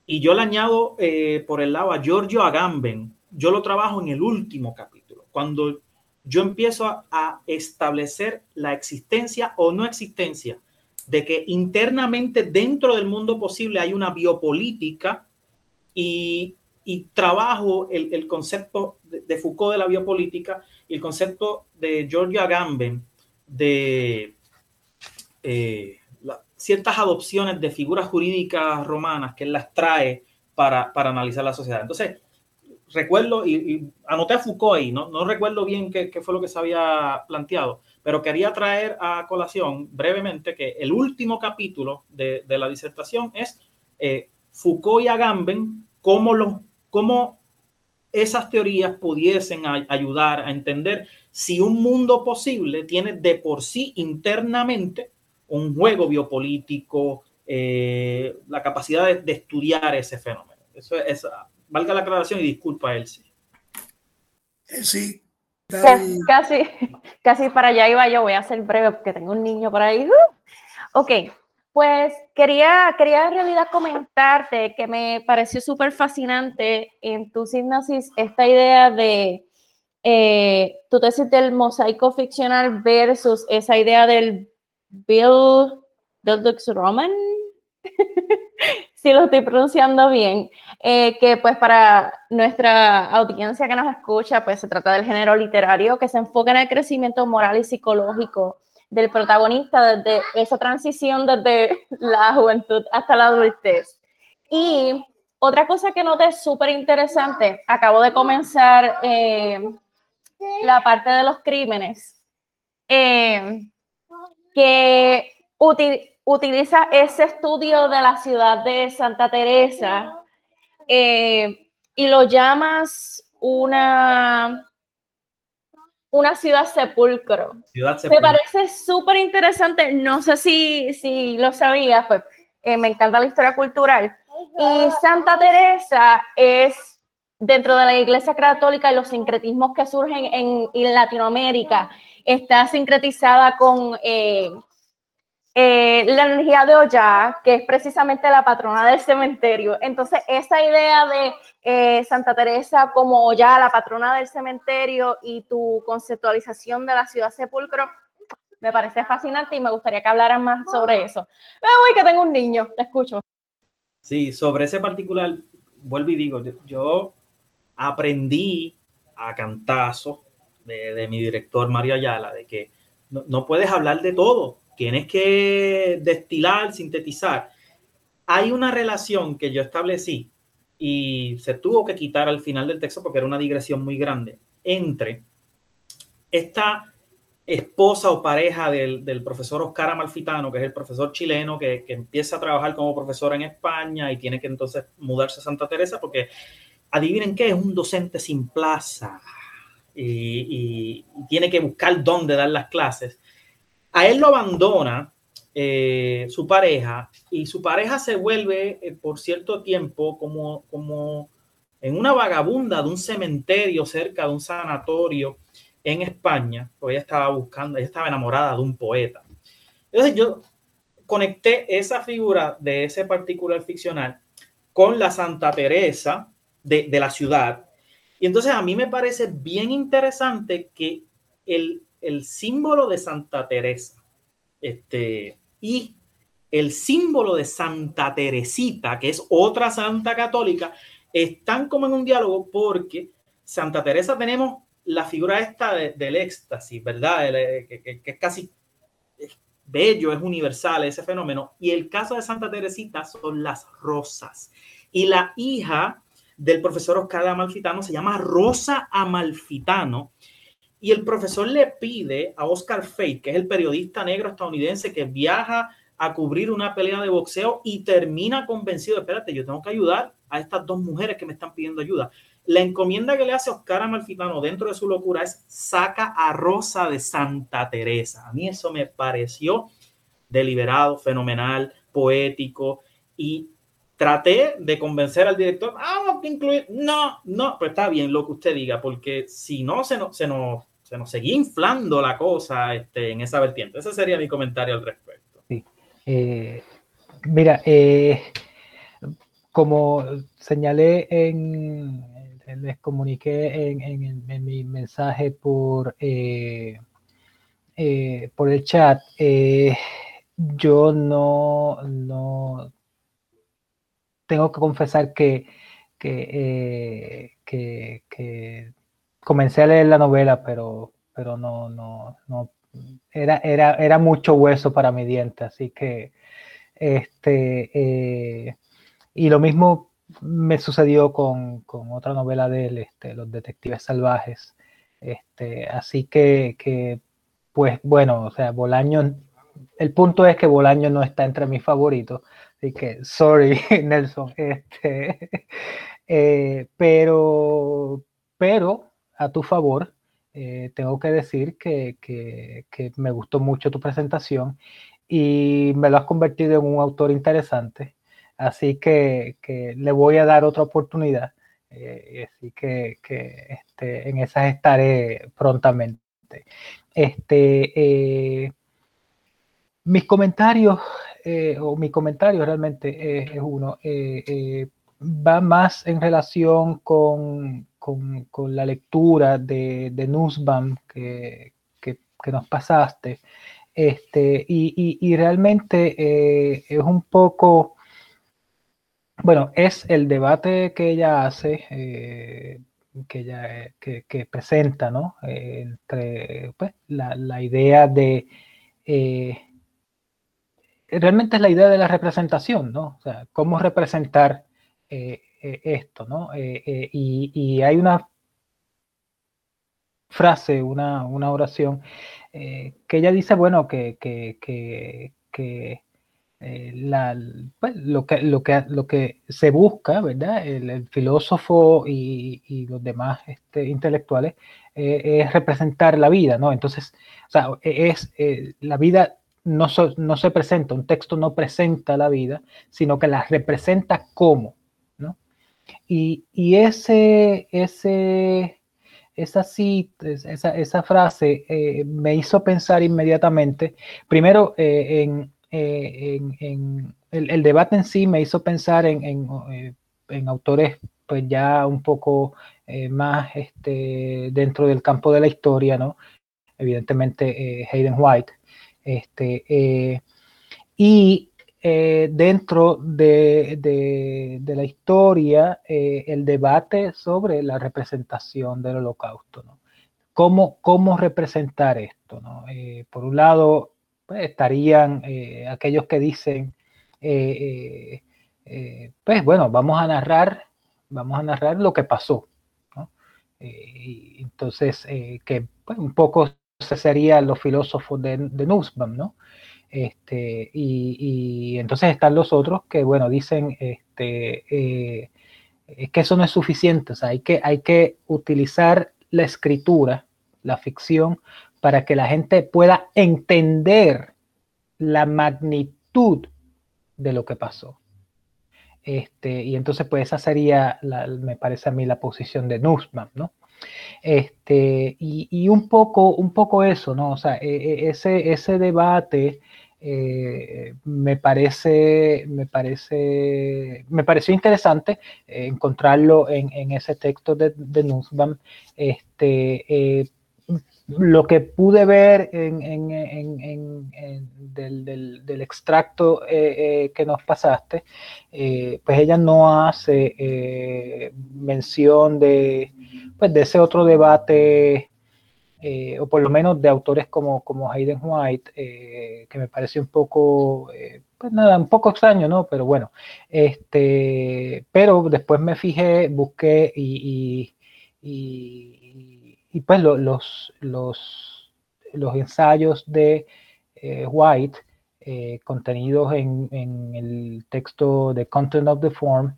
Y yo le añado eh, por el lado a Giorgio Agamben. Yo lo trabajo en el último capítulo, cuando yo empiezo a, establecer la existencia o no existencia de que internamente dentro del mundo posible hay una biopolítica y, trabajo el, concepto de, Foucault de la biopolítica y el concepto de Giorgio Agamben de eh, ciertas adopciones de figuras jurídicas romanas que él las trae para, para analizar la sociedad. Entonces, recuerdo y, anoté a Foucault ahí, no, no recuerdo bien qué, fue lo que se había planteado, pero quería traer a colación brevemente que el último capítulo de, la disertación es eh, Foucault y Agamben, cómo, cómo esas teorías pudiesen ayudar a entender si un mundo posible tiene de por sí internamente un juego biopolítico, eh, la capacidad de, de, estudiar ese fenómeno. Eso es, valga la aclaración y disculpa, Elsie. Sí. Casi, casi, casi para allá iba yo, voy a ser breve porque tengo un niño por ahí. Uh. Ok, pues quería, quería en realidad comentarte que me pareció súper fascinante en tu hipnosis esta idea de eh, tu tesis del mosaico ficcional versus esa idea del Bill, Bill Dux Roman, si lo estoy pronunciando bien, eh, que pues para nuestra audiencia que nos escucha, pues se trata del género literario que se enfoca en el crecimiento moral y psicológico del protagonista desde esa transición desde la juventud hasta la adultez. Y otra cosa que noté súper interesante, acabo de comenzar eh, la parte de los crímenes, eh, que utiliza ese estudio de la ciudad de Santa Teresa eh, y lo llamas una, una ciudad sepulcro. Ciudad sepulcro. Me parece súper interesante, no sé si, si lo sabías, pues eh, me encanta la historia cultural. Y Santa Teresa es dentro de la Iglesia Católica y los sincretismos que surgen en, en Latinoamérica, está sincretizada con... Eh, eh, la energía de Oya, que es precisamente la patrona del cementerio. Entonces, esa idea de eh, Santa Teresa como Oya, la patrona del cementerio, y tu conceptualización de la ciudad sepulcro, me parece fascinante y me gustaría que hablaran más sobre eso. Me voy que tengo un niño, te escucho. Sí, sobre ese particular, vuelvo y digo, yo, aprendí a cantazo de, mi director Mario Ayala, de que no puedes hablar de todo tienes que destilar, sintetizar. Hay una relación que yo establecí y se tuvo que quitar al final del texto porque era una digresión muy grande entre esta esposa o pareja del, del, profesor Oscar Amalfitano, que es el profesor chileno que, que, empieza a trabajar como profesor en España y tiene que entonces mudarse a Santa Teresa porque adivinen qué, es un docente sin plaza y, y, y tiene que buscar dónde dar las clases. A él lo abandona eh, su pareja y su pareja se vuelve eh, por cierto tiempo como, como en una vagabunda de un cementerio cerca de un sanatorio en España, porque ella estaba buscando, ella estaba enamorada de un poeta. Entonces yo conecté esa figura de ese particular ficcional con la Santa Teresa de, de la ciudad. Y entonces a mí me parece bien interesante que el, el símbolo de Santa Teresa este, y el símbolo de Santa Teresita, que es otra santa católica, están como en un diálogo porque Santa Teresa tenemos la figura esta de, del éxtasis, ¿verdad? El, que, es casi bello, es universal ese fenómeno. Y el caso de Santa Teresita son las rosas. Y la hija del profesor Oscar Amalfitano se llama Rosa Amalfitano y el profesor le pide a Oscar Fate, que es el periodista negro estadounidense que viaja a cubrir una pelea de boxeo y termina convencido, espérate, yo tengo que ayudar a estas dos mujeres que me están pidiendo ayuda. La encomienda que le hace Oscar Amalfitano dentro de su locura es saca a Rosa de Santa Teresa. A mí eso me pareció deliberado, fenomenal, poético, y traté de convencer al director, ah, vamos a incluir, no, no, pero está bien lo que usted diga, porque si no se nos, se nos, se nos seguía inflando la cosa este, en esa vertiente. Ese sería mi comentario al respecto. Sí. Eh, mira, eh, como señalé en, les comuniqué en, mi mensaje por, eh, por el chat, yo no, no tengo que confesar que, que, eh, comencé a leer la novela, pero, pero no, no, no, era, era, era mucho hueso para mi diente, así que, este, eh, y lo mismo me sucedió con, otra novela de él, este, Los Detectives Salvajes, este, así que, que, pues bueno, o sea, Bolaño, el punto es que Bolaño no está entre mis favoritos, Así que, sorry, Nelson. Este, eh, pero, pero, a tu favor, eh, tengo que decir que, me gustó mucho tu presentación y me lo has convertido en un autor interesante. Así que, le voy a dar otra oportunidad. Eh, así que, este, en esas estaré prontamente. Este, mis comentarios eh, o mi comentario realmente es, uno, eh, eh, va más en relación con, con, la lectura de, Nussbaum que, nos pasaste. Este, y, realmente es un poco, bueno, es el debate que ella hace, que ella que, presenta, ¿no? entre pues, la, la, idea de realmente es la idea de la representación, ¿no? O sea, cómo representar eh, eh, esto, ¿no? Eh, y, hay una frase, una, oración, que ella dice, bueno, que, que, pues, lo, que, lo, que, lo que se busca, ¿verdad? El, filósofo y, los demás este, intelectuales es representar la vida, ¿no? Entonces, o sea, es la vida no, no, se presenta, un texto no presenta la vida, sino que la representa como. Y, ese, ese, esa, esa, esa frase eh, me hizo pensar inmediatamente, primero eh, eh, en, en, el, el, debate en sí me hizo pensar en, en autores pues ya un poco más este, dentro del campo de la historia, ¿no? Evidentemente Hayden White, este, y eh, dentro de, la historia, eh, el debate sobre la representación del holocausto. ¿no? ¿Cómo, ¿Cómo, representar esto? ¿no? por un lado, pues, estarían aquellos que dicen, pues bueno, vamos a narrar, vamos a narrar lo que pasó. entonces, que pues, un poco serían los filósofos de, de Nussbaum, ¿no? Este, y, entonces están los otros que, bueno, dicen este, eh, que eso no es suficiente, o sea, hay que, hay que utilizar la escritura, la ficción, para que la gente pueda entender la magnitud de lo que pasó. Este, y entonces, pues esa sería, me parece a mí, la posición de Nussbaum, ¿no? Este, y, un, poco, un poco eso, ¿no? O sea, e, e, ese, ese debate eh, me parece, me parece, me pareció interesante eh, encontrarlo en, ese texto de, de Nussbaum. Este, eh, lo que pude ver en, del, extracto que nos pasaste, pues ella no hace mención de, pues de ese otro debate, eh, o por lo menos de autores como, como Hayden White, eh, que me parece un poco, eh, pues nada, un poco extraño, ¿no? Pero bueno, este, pero después me fijé, busqué y, y, pues los, los, los ensayos de White, contenidos en, en, el texto de Content of the Form,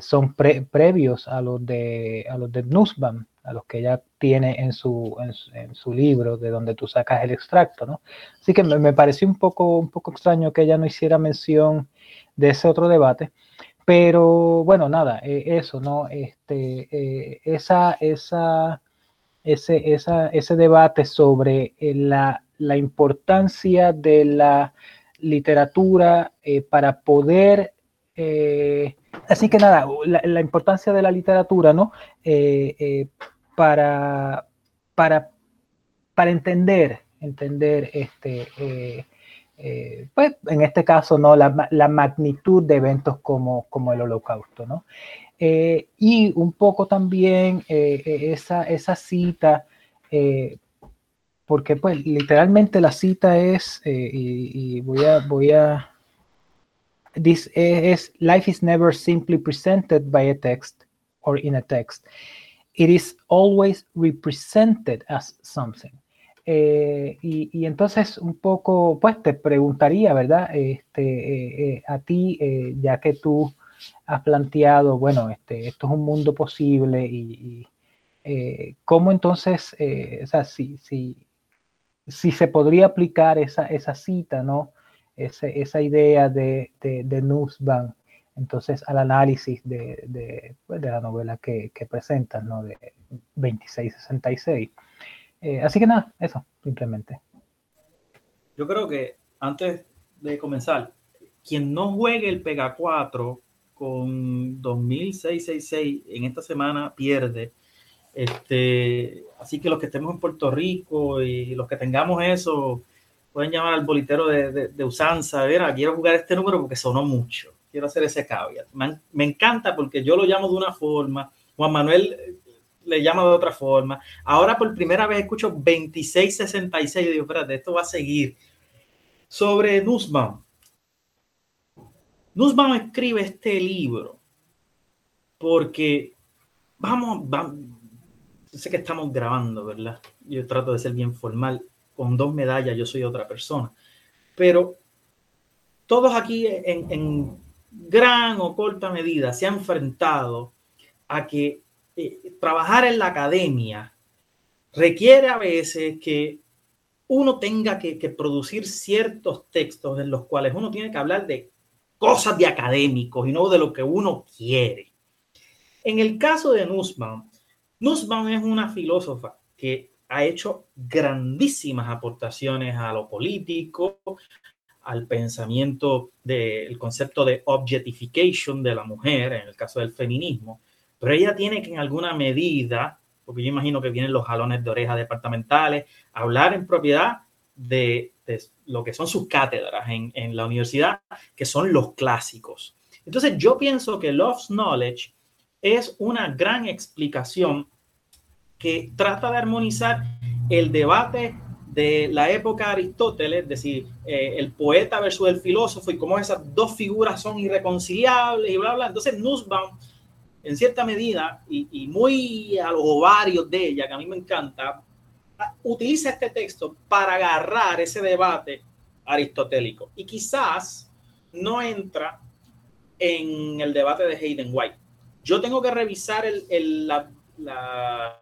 son previos a los de, a los de Nussbaum. A los que ella tiene en su, en, su libro, de donde tú sacas el extracto, ¿no? Así que me, pareció un poco, un poco extraño que ella no hiciera mención de ese otro debate, pero bueno, nada, eh, eso, ¿no? Este, eh, esa, esa, ese, esa, ese debate sobre eh, la, la, importancia de la literatura para poder así que nada, la, importancia de la literatura, ¿no? Para, para, para entender, entender este, eh, eh, pues en este caso, ¿no? La, la, magnitud de eventos como, como el holocausto, ¿no? Eh, y un poco también esa, esa cita, porque pues literalmente la cita es, y, voy a, voy a, this is, life is never simply presented by a text or in a text it is always represented as something. Eh, y, entonces un poco, pues te preguntaría, ¿verdad? Este, eh, eh, a ti, ya que tú has planteado, bueno, este, esto es un mundo posible y, cómo entonces, o sea, si, si, si, se podría aplicar esa, esa cita, ¿no? esa idea de, de, de Nussbaum entonces al análisis pues, de la novela que, que presentan, ¿no? De 2666. Eh, así que nada, eso, simplemente. Yo creo que antes de comenzar, quien no juegue el Pega 4 con 2666 en esta semana pierde. Este, así que los que estemos en Puerto Rico y los que tengamos eso, pueden llamar al bolitero de, de, de usanza, ver, quiero jugar este número porque sonó mucho quiero hacer ese caveat. Me, encanta porque yo lo llamo de una forma, Juan Manuel eh, le llama de otra forma. Ahora por primera vez escucho 2666 y digo, espérate, esto va a seguir. Sobre Nussbaum. Nussbaum escribe este libro porque vamos, vamos, sé que estamos grabando, ¿verdad? Yo trato de ser bien formal. Con dos medallas yo soy otra persona. Pero todos aquí en gran o corta medida se ha enfrentado a que eh, trabajar en la academia requiere a veces que uno tenga que, producir ciertos textos en los cuales uno tiene que hablar de cosas de académicos y no de lo que uno quiere. En el caso de Nussbaum, Nussbaum es una filósofa que ha hecho grandísimas aportaciones a lo político, al pensamiento del concepto de objectification de la mujer, en el caso del feminismo, pero ella tiene que en alguna medida, porque yo imagino que vienen los jalones de oreja departamentales, hablar en propiedad de, lo que son sus cátedras en, la universidad, que son los clásicos. Entonces yo pienso que Love's Knowledge es una gran explicación que trata de armonizar el debate de la época de Aristóteles, es decir, eh, el poeta versus el filósofo y cómo esas dos figuras son irreconciliables y bla, bla. Entonces, Nussbaum, en cierta medida, y, muy a los ovarios de ella, que a mí me encanta, utiliza este texto para agarrar ese debate aristotélico y quizás no entra en el debate de Hayden White. Yo tengo que revisar el, la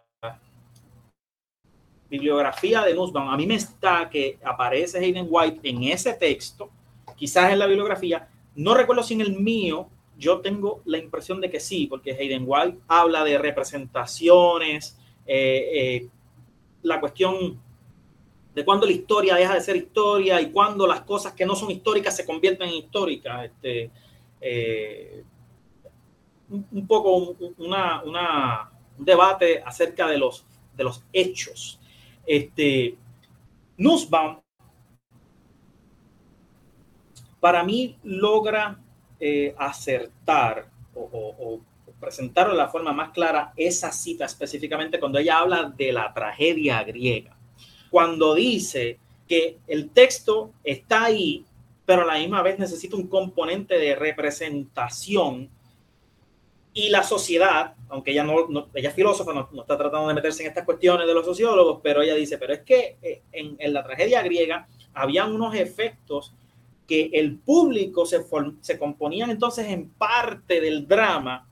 bibliografía de Nussbaum, a mí me está que aparece Hayden White en ese texto, quizás en la bibliografía, no recuerdo si en el mío, yo tengo la impresión de que sí, porque Hayden White habla de representaciones, eh, eh, la cuestión de cuándo la historia deja de ser historia y cuándo las cosas que no son históricas se convierten en históricas. Este, eh, un, poco una, un debate acerca de los, de los hechos este, Nussbaum, para mí, logra eh, acertar o, presentar de la forma más clara esa cita específicamente cuando ella habla de la tragedia griega. Cuando dice que el texto está ahí, pero a la misma vez necesita un componente de representación y la sociedad, aunque ella no, ella es filósofa, no, está tratando de meterse en estas cuestiones de los sociólogos, pero ella dice, pero es que eh, en, la tragedia griega habían unos efectos que el público se, se componían entonces en parte del drama,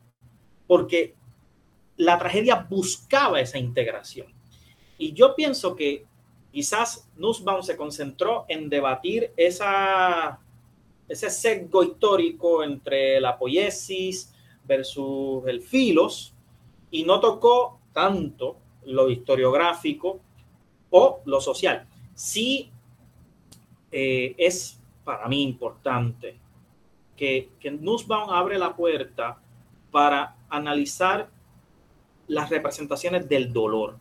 porque la tragedia buscaba esa integración. Y yo pienso que quizás Nussbaum se concentró en debatir esa, ese sesgo histórico entre la poiesis versus el filos y no tocó tanto lo historiográfico o lo social. Sí eh, es para mí importante que, que Nussbaum abre la puerta para analizar las representaciones del dolor.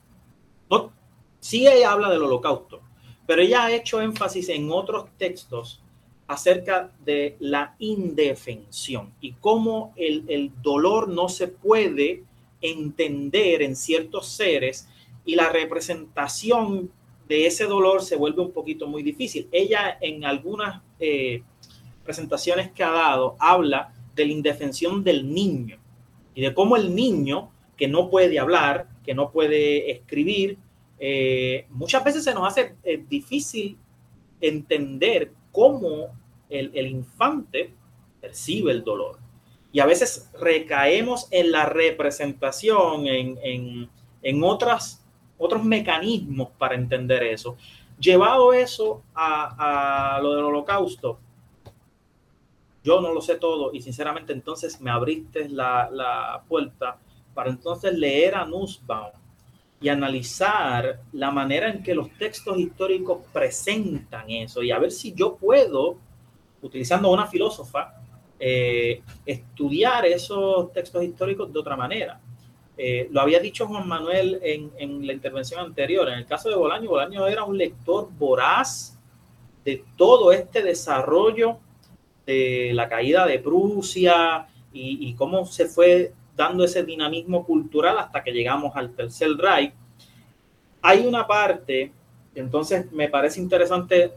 No, sí ella habla del holocausto, pero ella ha hecho énfasis en otros textos acerca de la indefensión y cómo el, el dolor no se puede entender en ciertos seres y la representación de ese dolor se vuelve un poquito muy difícil. Ella en algunas eh, presentaciones que ha dado habla de la indefensión del niño y de cómo el niño que no puede hablar, que no puede escribir, eh, muchas veces se nos hace eh, difícil entender cómo el, el, infante percibe el dolor. Y a veces recaemos en la representación, en, en, en otras, otros mecanismos para entender eso. Llevado eso a, a lo del holocausto, yo no lo sé todo y sinceramente entonces me abriste la, la puerta para entonces leer a Nussbaum y analizar la manera en que los textos históricos presentan eso y a ver si yo puedo, utilizando una filósofa, eh, estudiar esos textos históricos de otra manera. Eh, lo había dicho Juan Manuel en, en, la intervención anterior. En el caso de Bolaño, Bolaño era un lector voraz de todo este desarrollo de la caída de Prusia y, y cómo se fue dando ese dinamismo cultural hasta que llegamos al tercer Reich. Hay una parte, entonces me parece interesante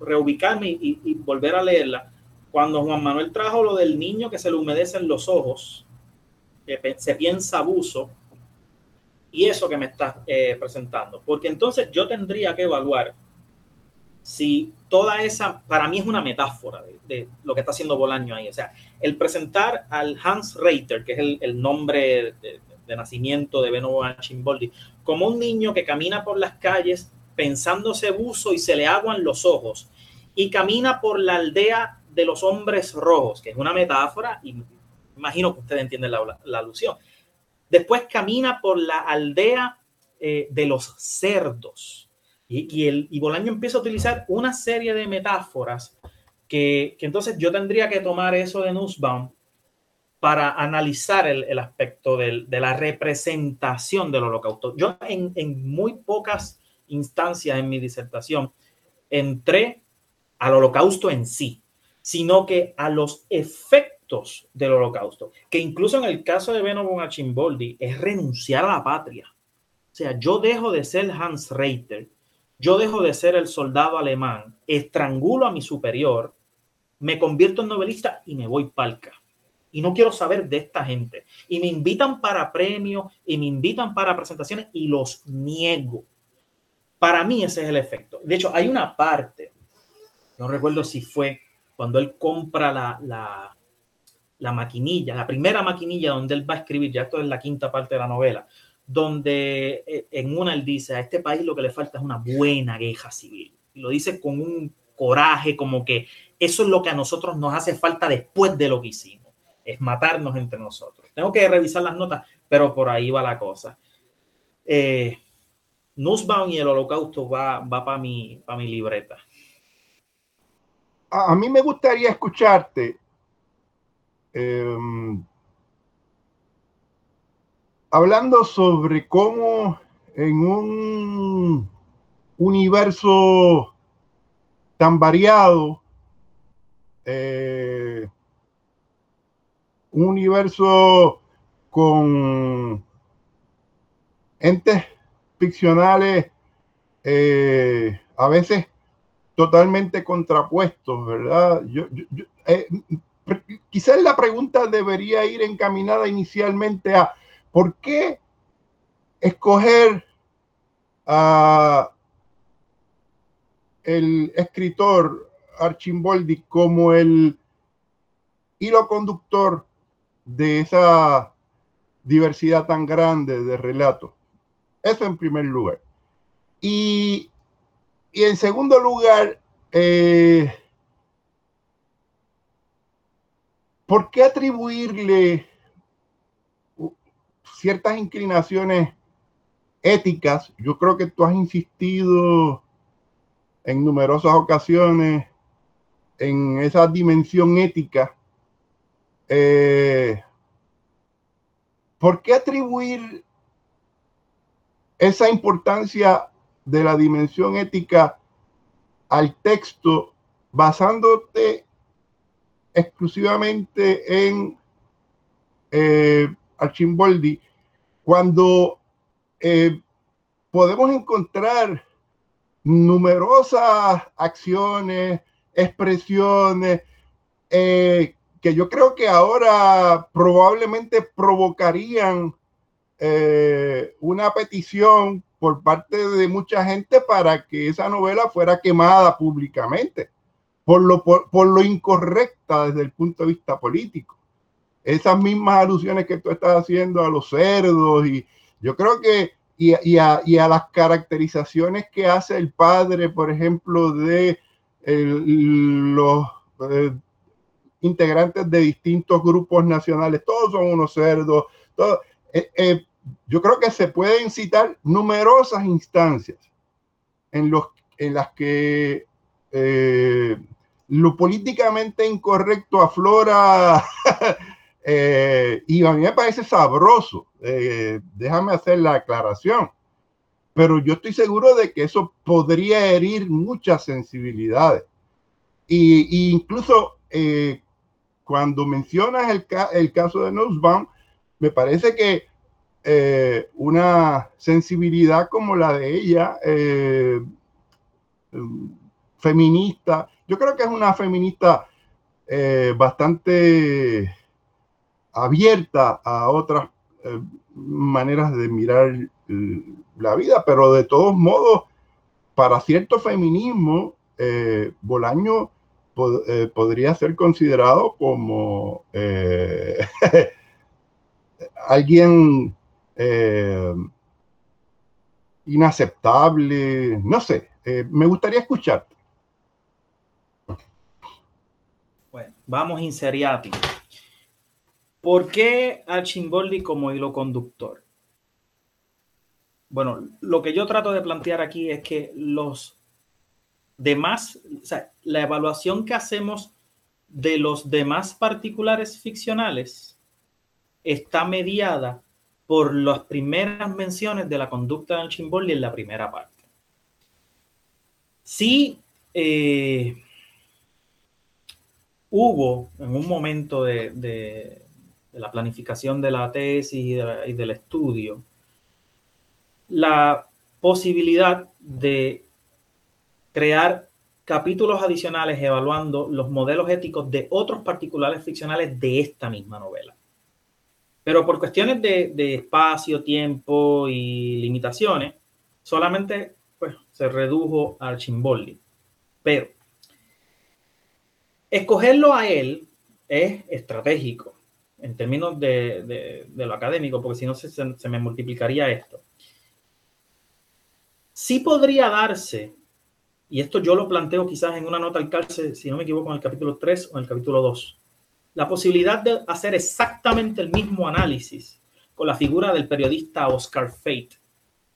reubicarme y, volver a leerla. Cuando Juan Manuel trajo lo del niño que se le humedecen los ojos, que se piensa abuso, y eso que me estás eh, presentando. Porque entonces yo tendría que evaluar si toda esa, para mí es una metáfora de, lo que está haciendo Bolaño ahí. O sea, el presentar al Hans Reiter, que es el, nombre de, nacimiento de Beno Chimboldi, como un niño que camina por las calles pensándose buzo y se le aguan los ojos, y camina por la aldea de los hombres rojos, que es una metáfora, y imagino que ustedes entienden la, la alusión. Después camina por la aldea eh, de los cerdos y, y, el, y Bolaño empieza a utilizar una serie de metáforas que, que entonces yo tendría que tomar eso de Nussbaum para analizar el, el aspecto del, de la representación del holocausto. Yo en, en, muy pocas instancias en mi disertación entré al holocausto en sí, sino que a los efectos del holocausto, que incluso en el caso de Beno von Archimboldi es renunciar a la patria. O sea, yo dejo de ser Hans Reiter yo dejo de ser el soldado alemán, estrangulo a mi superior, me convierto en novelista y me voy palca. Y no quiero saber de esta gente. Y me invitan para premios y me invitan para presentaciones y los niego. Para mí ese es el efecto. De hecho, hay una parte, no recuerdo si fue cuando él compra la, la, la maquinilla, la primera maquinilla donde él va a escribir, ya esto es la quinta parte de la novela, donde eh, en una él dice, a este país lo que le falta es una buena guerra civil. Y lo dice con un coraje, como que eso es lo que a nosotros nos hace falta después de lo que hicimos, es matarnos entre nosotros. Tengo que revisar las notas, pero por ahí va la cosa. Eh, Nussbaum y el holocausto va, va para mi, pa mi libreta. A, mí me gustaría escucharte. Eh, hablando sobre cómo en un universo tan variado, eh, un universo con entes ficcionales eh, a veces totalmente contrapuestos, ¿verdad? Yo, eh, quizás la pregunta debería ir encaminada inicialmente a ¿Por qué escoger a el escritor Archimboldi como el hilo conductor de esa diversidad tan grande de relatos. Eso en primer lugar. Y, en segundo lugar, eh, ¿por qué atribuirle ciertas inclinaciones éticas? Yo creo que tú has insistido en numerosas ocasiones en esa dimensión ética. Eh, ¿Por qué atribuir esa importancia de la dimensión ética al texto basándote exclusivamente en eh, Archimboldi cuando eh, podemos encontrar numerosas acciones, expresiones, eh, que yo creo que ahora probablemente provocarían eh, una petición por parte de mucha gente para que esa novela fuera quemada públicamente, por lo, por, lo incorrecta desde el punto de vista político. Esas mismas alusiones que tú estás haciendo a los cerdos y yo creo que y, a, las caracterizaciones que hace el padre, por ejemplo, de los eh, integrantes de distintos grupos nacionales, todos son unos cerdos. Eh, eh, yo creo que se pueden citar numerosas instancias en, los, en las que lo políticamente incorrecto aflora y a mí me parece sabroso eh, déjame hacer la aclaración. Pero yo estoy seguro de que eso podría herir muchas sensibilidades. Y, incluso eh, cuando mencionas el, caso de Nussbaum, me parece que eh, una sensibilidad como la de ella, feminista, yo creo que es una feminista bastante abierta a otras eh, maneras de mirar eh, la vida, pero de todos modos, para cierto feminismo, eh, Bolaño podría ser considerado como alguien inaceptable, no sé, me gustaría escucharte. Bueno, vamos inseriati. ¿Por qué Archimboldi como hilo conductor? Bueno, lo que yo trato de plantear aquí es que los demás, o sea, la evaluación que hacemos de los demás particulares ficcionales está mediada por las primeras menciones de la conducta de Archimboldi en la primera parte. Sí, eh, hubo en un momento de la planificación de la tesis y, del estudio, la posibilidad de crear capítulos adicionales evaluando los modelos éticos de otros particulares ficcionales de esta misma novela. Pero por cuestiones de, espacio, tiempo y limitaciones, solamente pues, se redujo a Archimboldi. Pero escogerlo a él es estratégico en términos de, lo académico, porque si no se, me multiplicaría esto. Sí podría darse, y esto yo lo planteo quizás en una nota al calce, si no me equivoco, en el capítulo 3 o en el capítulo 2, la posibilidad de hacer exactamente el mismo análisis con la figura del periodista Oscar Fate,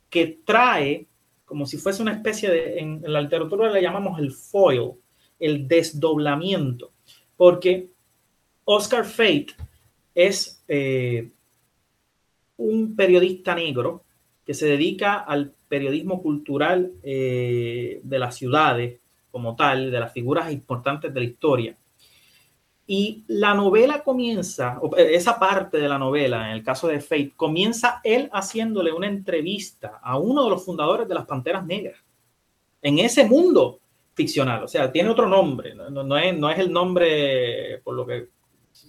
que trae como si fuese una especie de, en, en la literatura le llamamos el foil, el desdoblamiento, porque Oscar Fate es eh, un periodista negro que se dedica al periodismo cultural eh, de las ciudades como tal, de las figuras importantes de la historia. Y la novela comienza, eh, esa parte de la novela, en el caso de Fate, comienza él haciéndole una entrevista a uno de los fundadores de las Panteras Negras, en ese mundo ficcional, o sea, tiene otro nombre, no, es, no es el nombre por lo que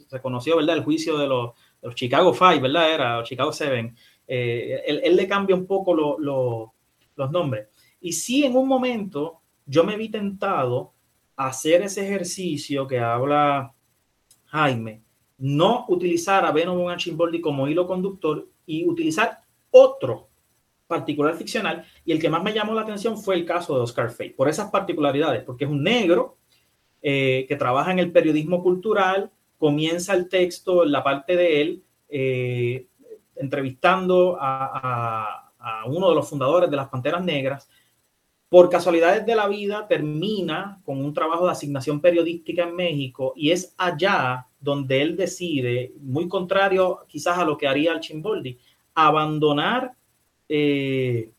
se conoció, ¿verdad? El juicio de los, Chicago Five, ¿verdad? Era Chicago Seven. Eh, él, le cambia un poco los nombres. Y sí, en un momento yo me vi tentado a hacer ese ejercicio que habla Jaime no utilizar a Venom von como hilo conductor y utilizar otro particular ficcional. Y el que más me llamó la atención fue el caso de Oscar Fay, por esas particularidades, porque es un negro eh, que trabaja en el periodismo cultural, comienza el texto, la parte de él, eh, entrevistando a, uno de los fundadores de las Panteras Negras. Por casualidades de la vida, termina con un trabajo de asignación periodística en México y es allá donde él decide, muy contrario quizás a lo que haría el Chimboldi, abandonar eh,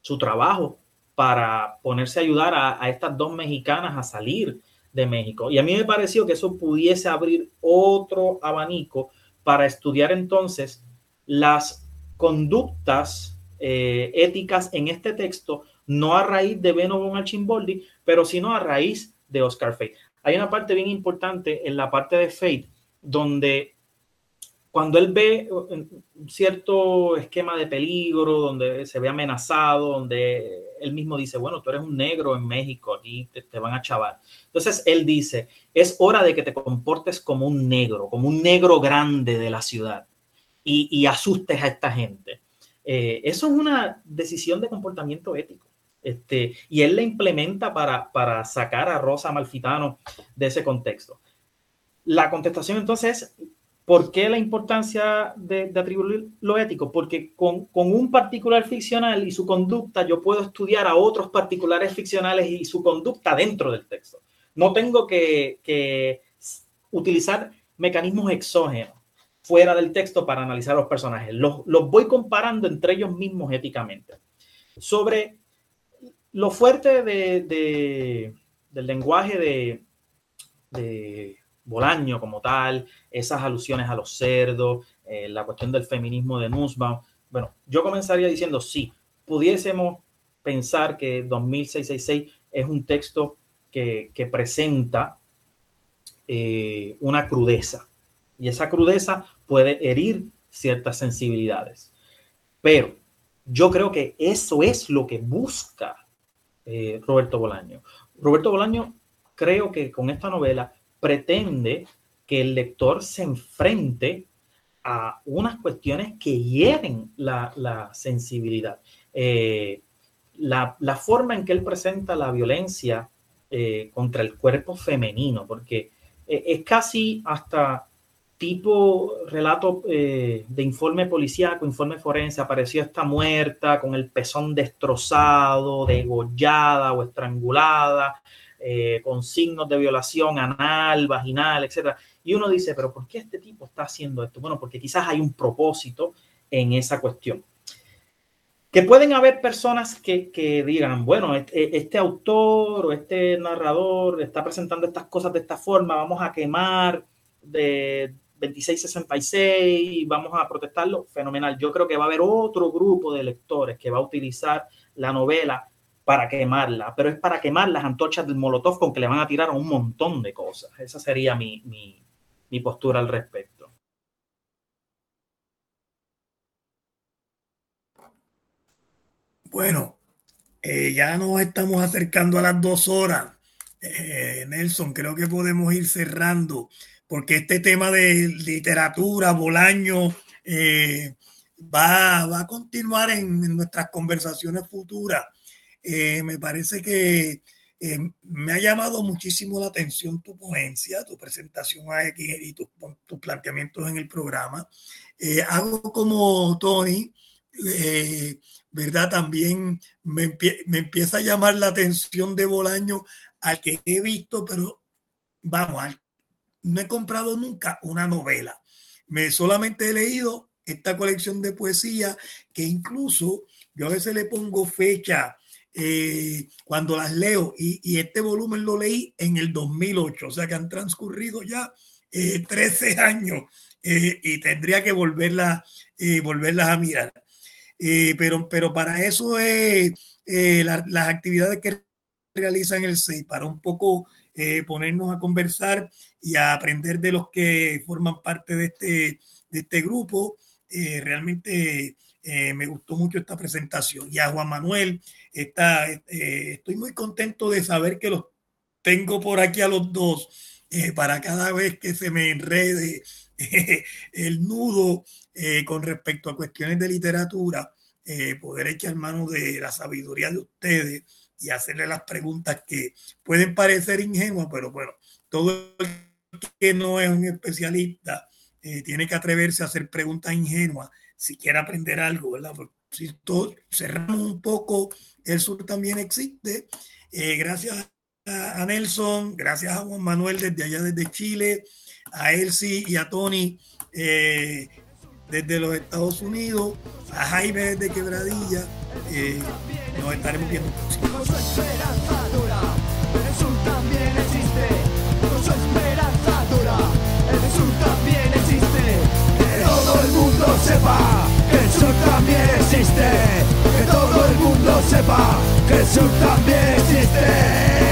su trabajo para ponerse a ayudar a, a, estas dos mexicanas a salir de México. Y a mí me pareció que eso pudiese abrir otro abanico para estudiar entonces las conductas eh, éticas en este texto, no a raíz de Beno von Archimboldi, pero sino a raíz de Oscar Fate. Hay una parte bien importante en la parte de Fate, donde cuando él ve un cierto esquema de peligro, donde se ve amenazado, donde él mismo dice, bueno, tú eres un negro en México, aquí te, van a chavar. Entonces él dice, es hora de que te comportes como un negro, como un negro grande de la ciudad y, y asustes a esta gente. Eh, eso es una decisión de comportamiento ético. Este, y él la implementa para, para sacar a Rosa Malfitano de ese contexto. La contestación entonces es, ¿Por qué la importancia de, atribuir lo ético? Porque con, con, un particular ficcional y su conducta, yo puedo estudiar a otros particulares ficcionales y su conducta dentro del texto. No tengo que, que utilizar mecanismos exógenos fuera del texto para analizar los personajes. Los, los voy comparando entre ellos mismos éticamente. Sobre lo fuerte de, de, del lenguaje de, de Bolaño como tal, esas alusiones a los cerdos, eh, la cuestión del feminismo de Nussbaum. Bueno, yo comenzaría diciendo sí, pudiésemos pensar que 2666 es un texto que, presenta eh, una crudeza y esa crudeza puede herir ciertas sensibilidades. Pero yo creo que eso es lo que busca eh, Roberto Bolaño. Roberto Bolaño creo que con esta novela pretende que el lector se enfrente a unas cuestiones que hieren la, sensibilidad. Eh, la, forma en que él presenta la violencia eh, contra el cuerpo femenino, porque eh, es casi hasta tipo relato de informe policíaco, informe forense, apareció esta muerta con el pezón destrozado, degollada o estrangulada, eh, con signos de violación anal, vaginal, etc. Y uno dice, pero ¿por qué este tipo está haciendo esto? Bueno, porque quizás hay un propósito en esa cuestión. Que pueden haber personas que, que digan, bueno, este, este, autor o este narrador está presentando estas cosas de esta forma, vamos a quemar de 2666, vamos a protestarlo, fenomenal. Yo creo que va a haber otro grupo de lectores que va a utilizar la novela para quemarla, pero es para quemar las antorchas del Molotov con que le van a tirar a un montón de cosas. Esa sería mi, mi, postura al respecto. Bueno, eh, ya nos estamos acercando a las dos horas. Eh, Nelson, creo que podemos ir cerrando, porque este tema de literatura, Bolaño, eh, va, va, a continuar en nuestras conversaciones futuras. Eh, me parece que eh, me ha llamado muchísimo la atención tu ponencia, tu presentación aquí y tus tu planteamientos en el programa. Eh, hago como Tony, eh, ¿verdad? También me, me, empieza a llamar la atención de Bolaño al que he visto, pero vamos, al, no he comprado nunca una novela. Me solamente he leído esta colección de poesía que incluso yo a veces le pongo fecha eh, cuando las leo y, y, este volumen lo leí en el 2008, o sea que han transcurrido ya eh, 13 años eh, y tendría que volverla, eh, volverlas a mirar. Eh, pero, pero para eso es la, las actividades que realizan el SEI, para un poco ponernos a conversar y a aprender de los que forman parte de este, de este grupo. realmente eh, me gustó mucho esta presentación. Y a Juan Manuel, está, eh, estoy muy contento de saber que los tengo por aquí a los dos eh, para cada vez que se me enrede el nudo con respecto a cuestiones de literatura, poder echar mano de la sabiduría de ustedes y hacerle las preguntas que pueden parecer ingenuas, pero bueno, todo el que no es un especialista tiene que atreverse a hacer preguntas ingenuas si quiere aprender algo, ¿verdad? si cerramos un poco, el sur también existe. Eh, gracias a, Nelson, gracias a Juan Manuel desde allá, desde Chile, a Elsie y a Tony eh, desde los Estados Unidos, a Jaime desde Quebradilla. Eh, nos estaremos viendo. Mundo sepa que el sur también existe. Que todo el mundo sepa que el sur también existe.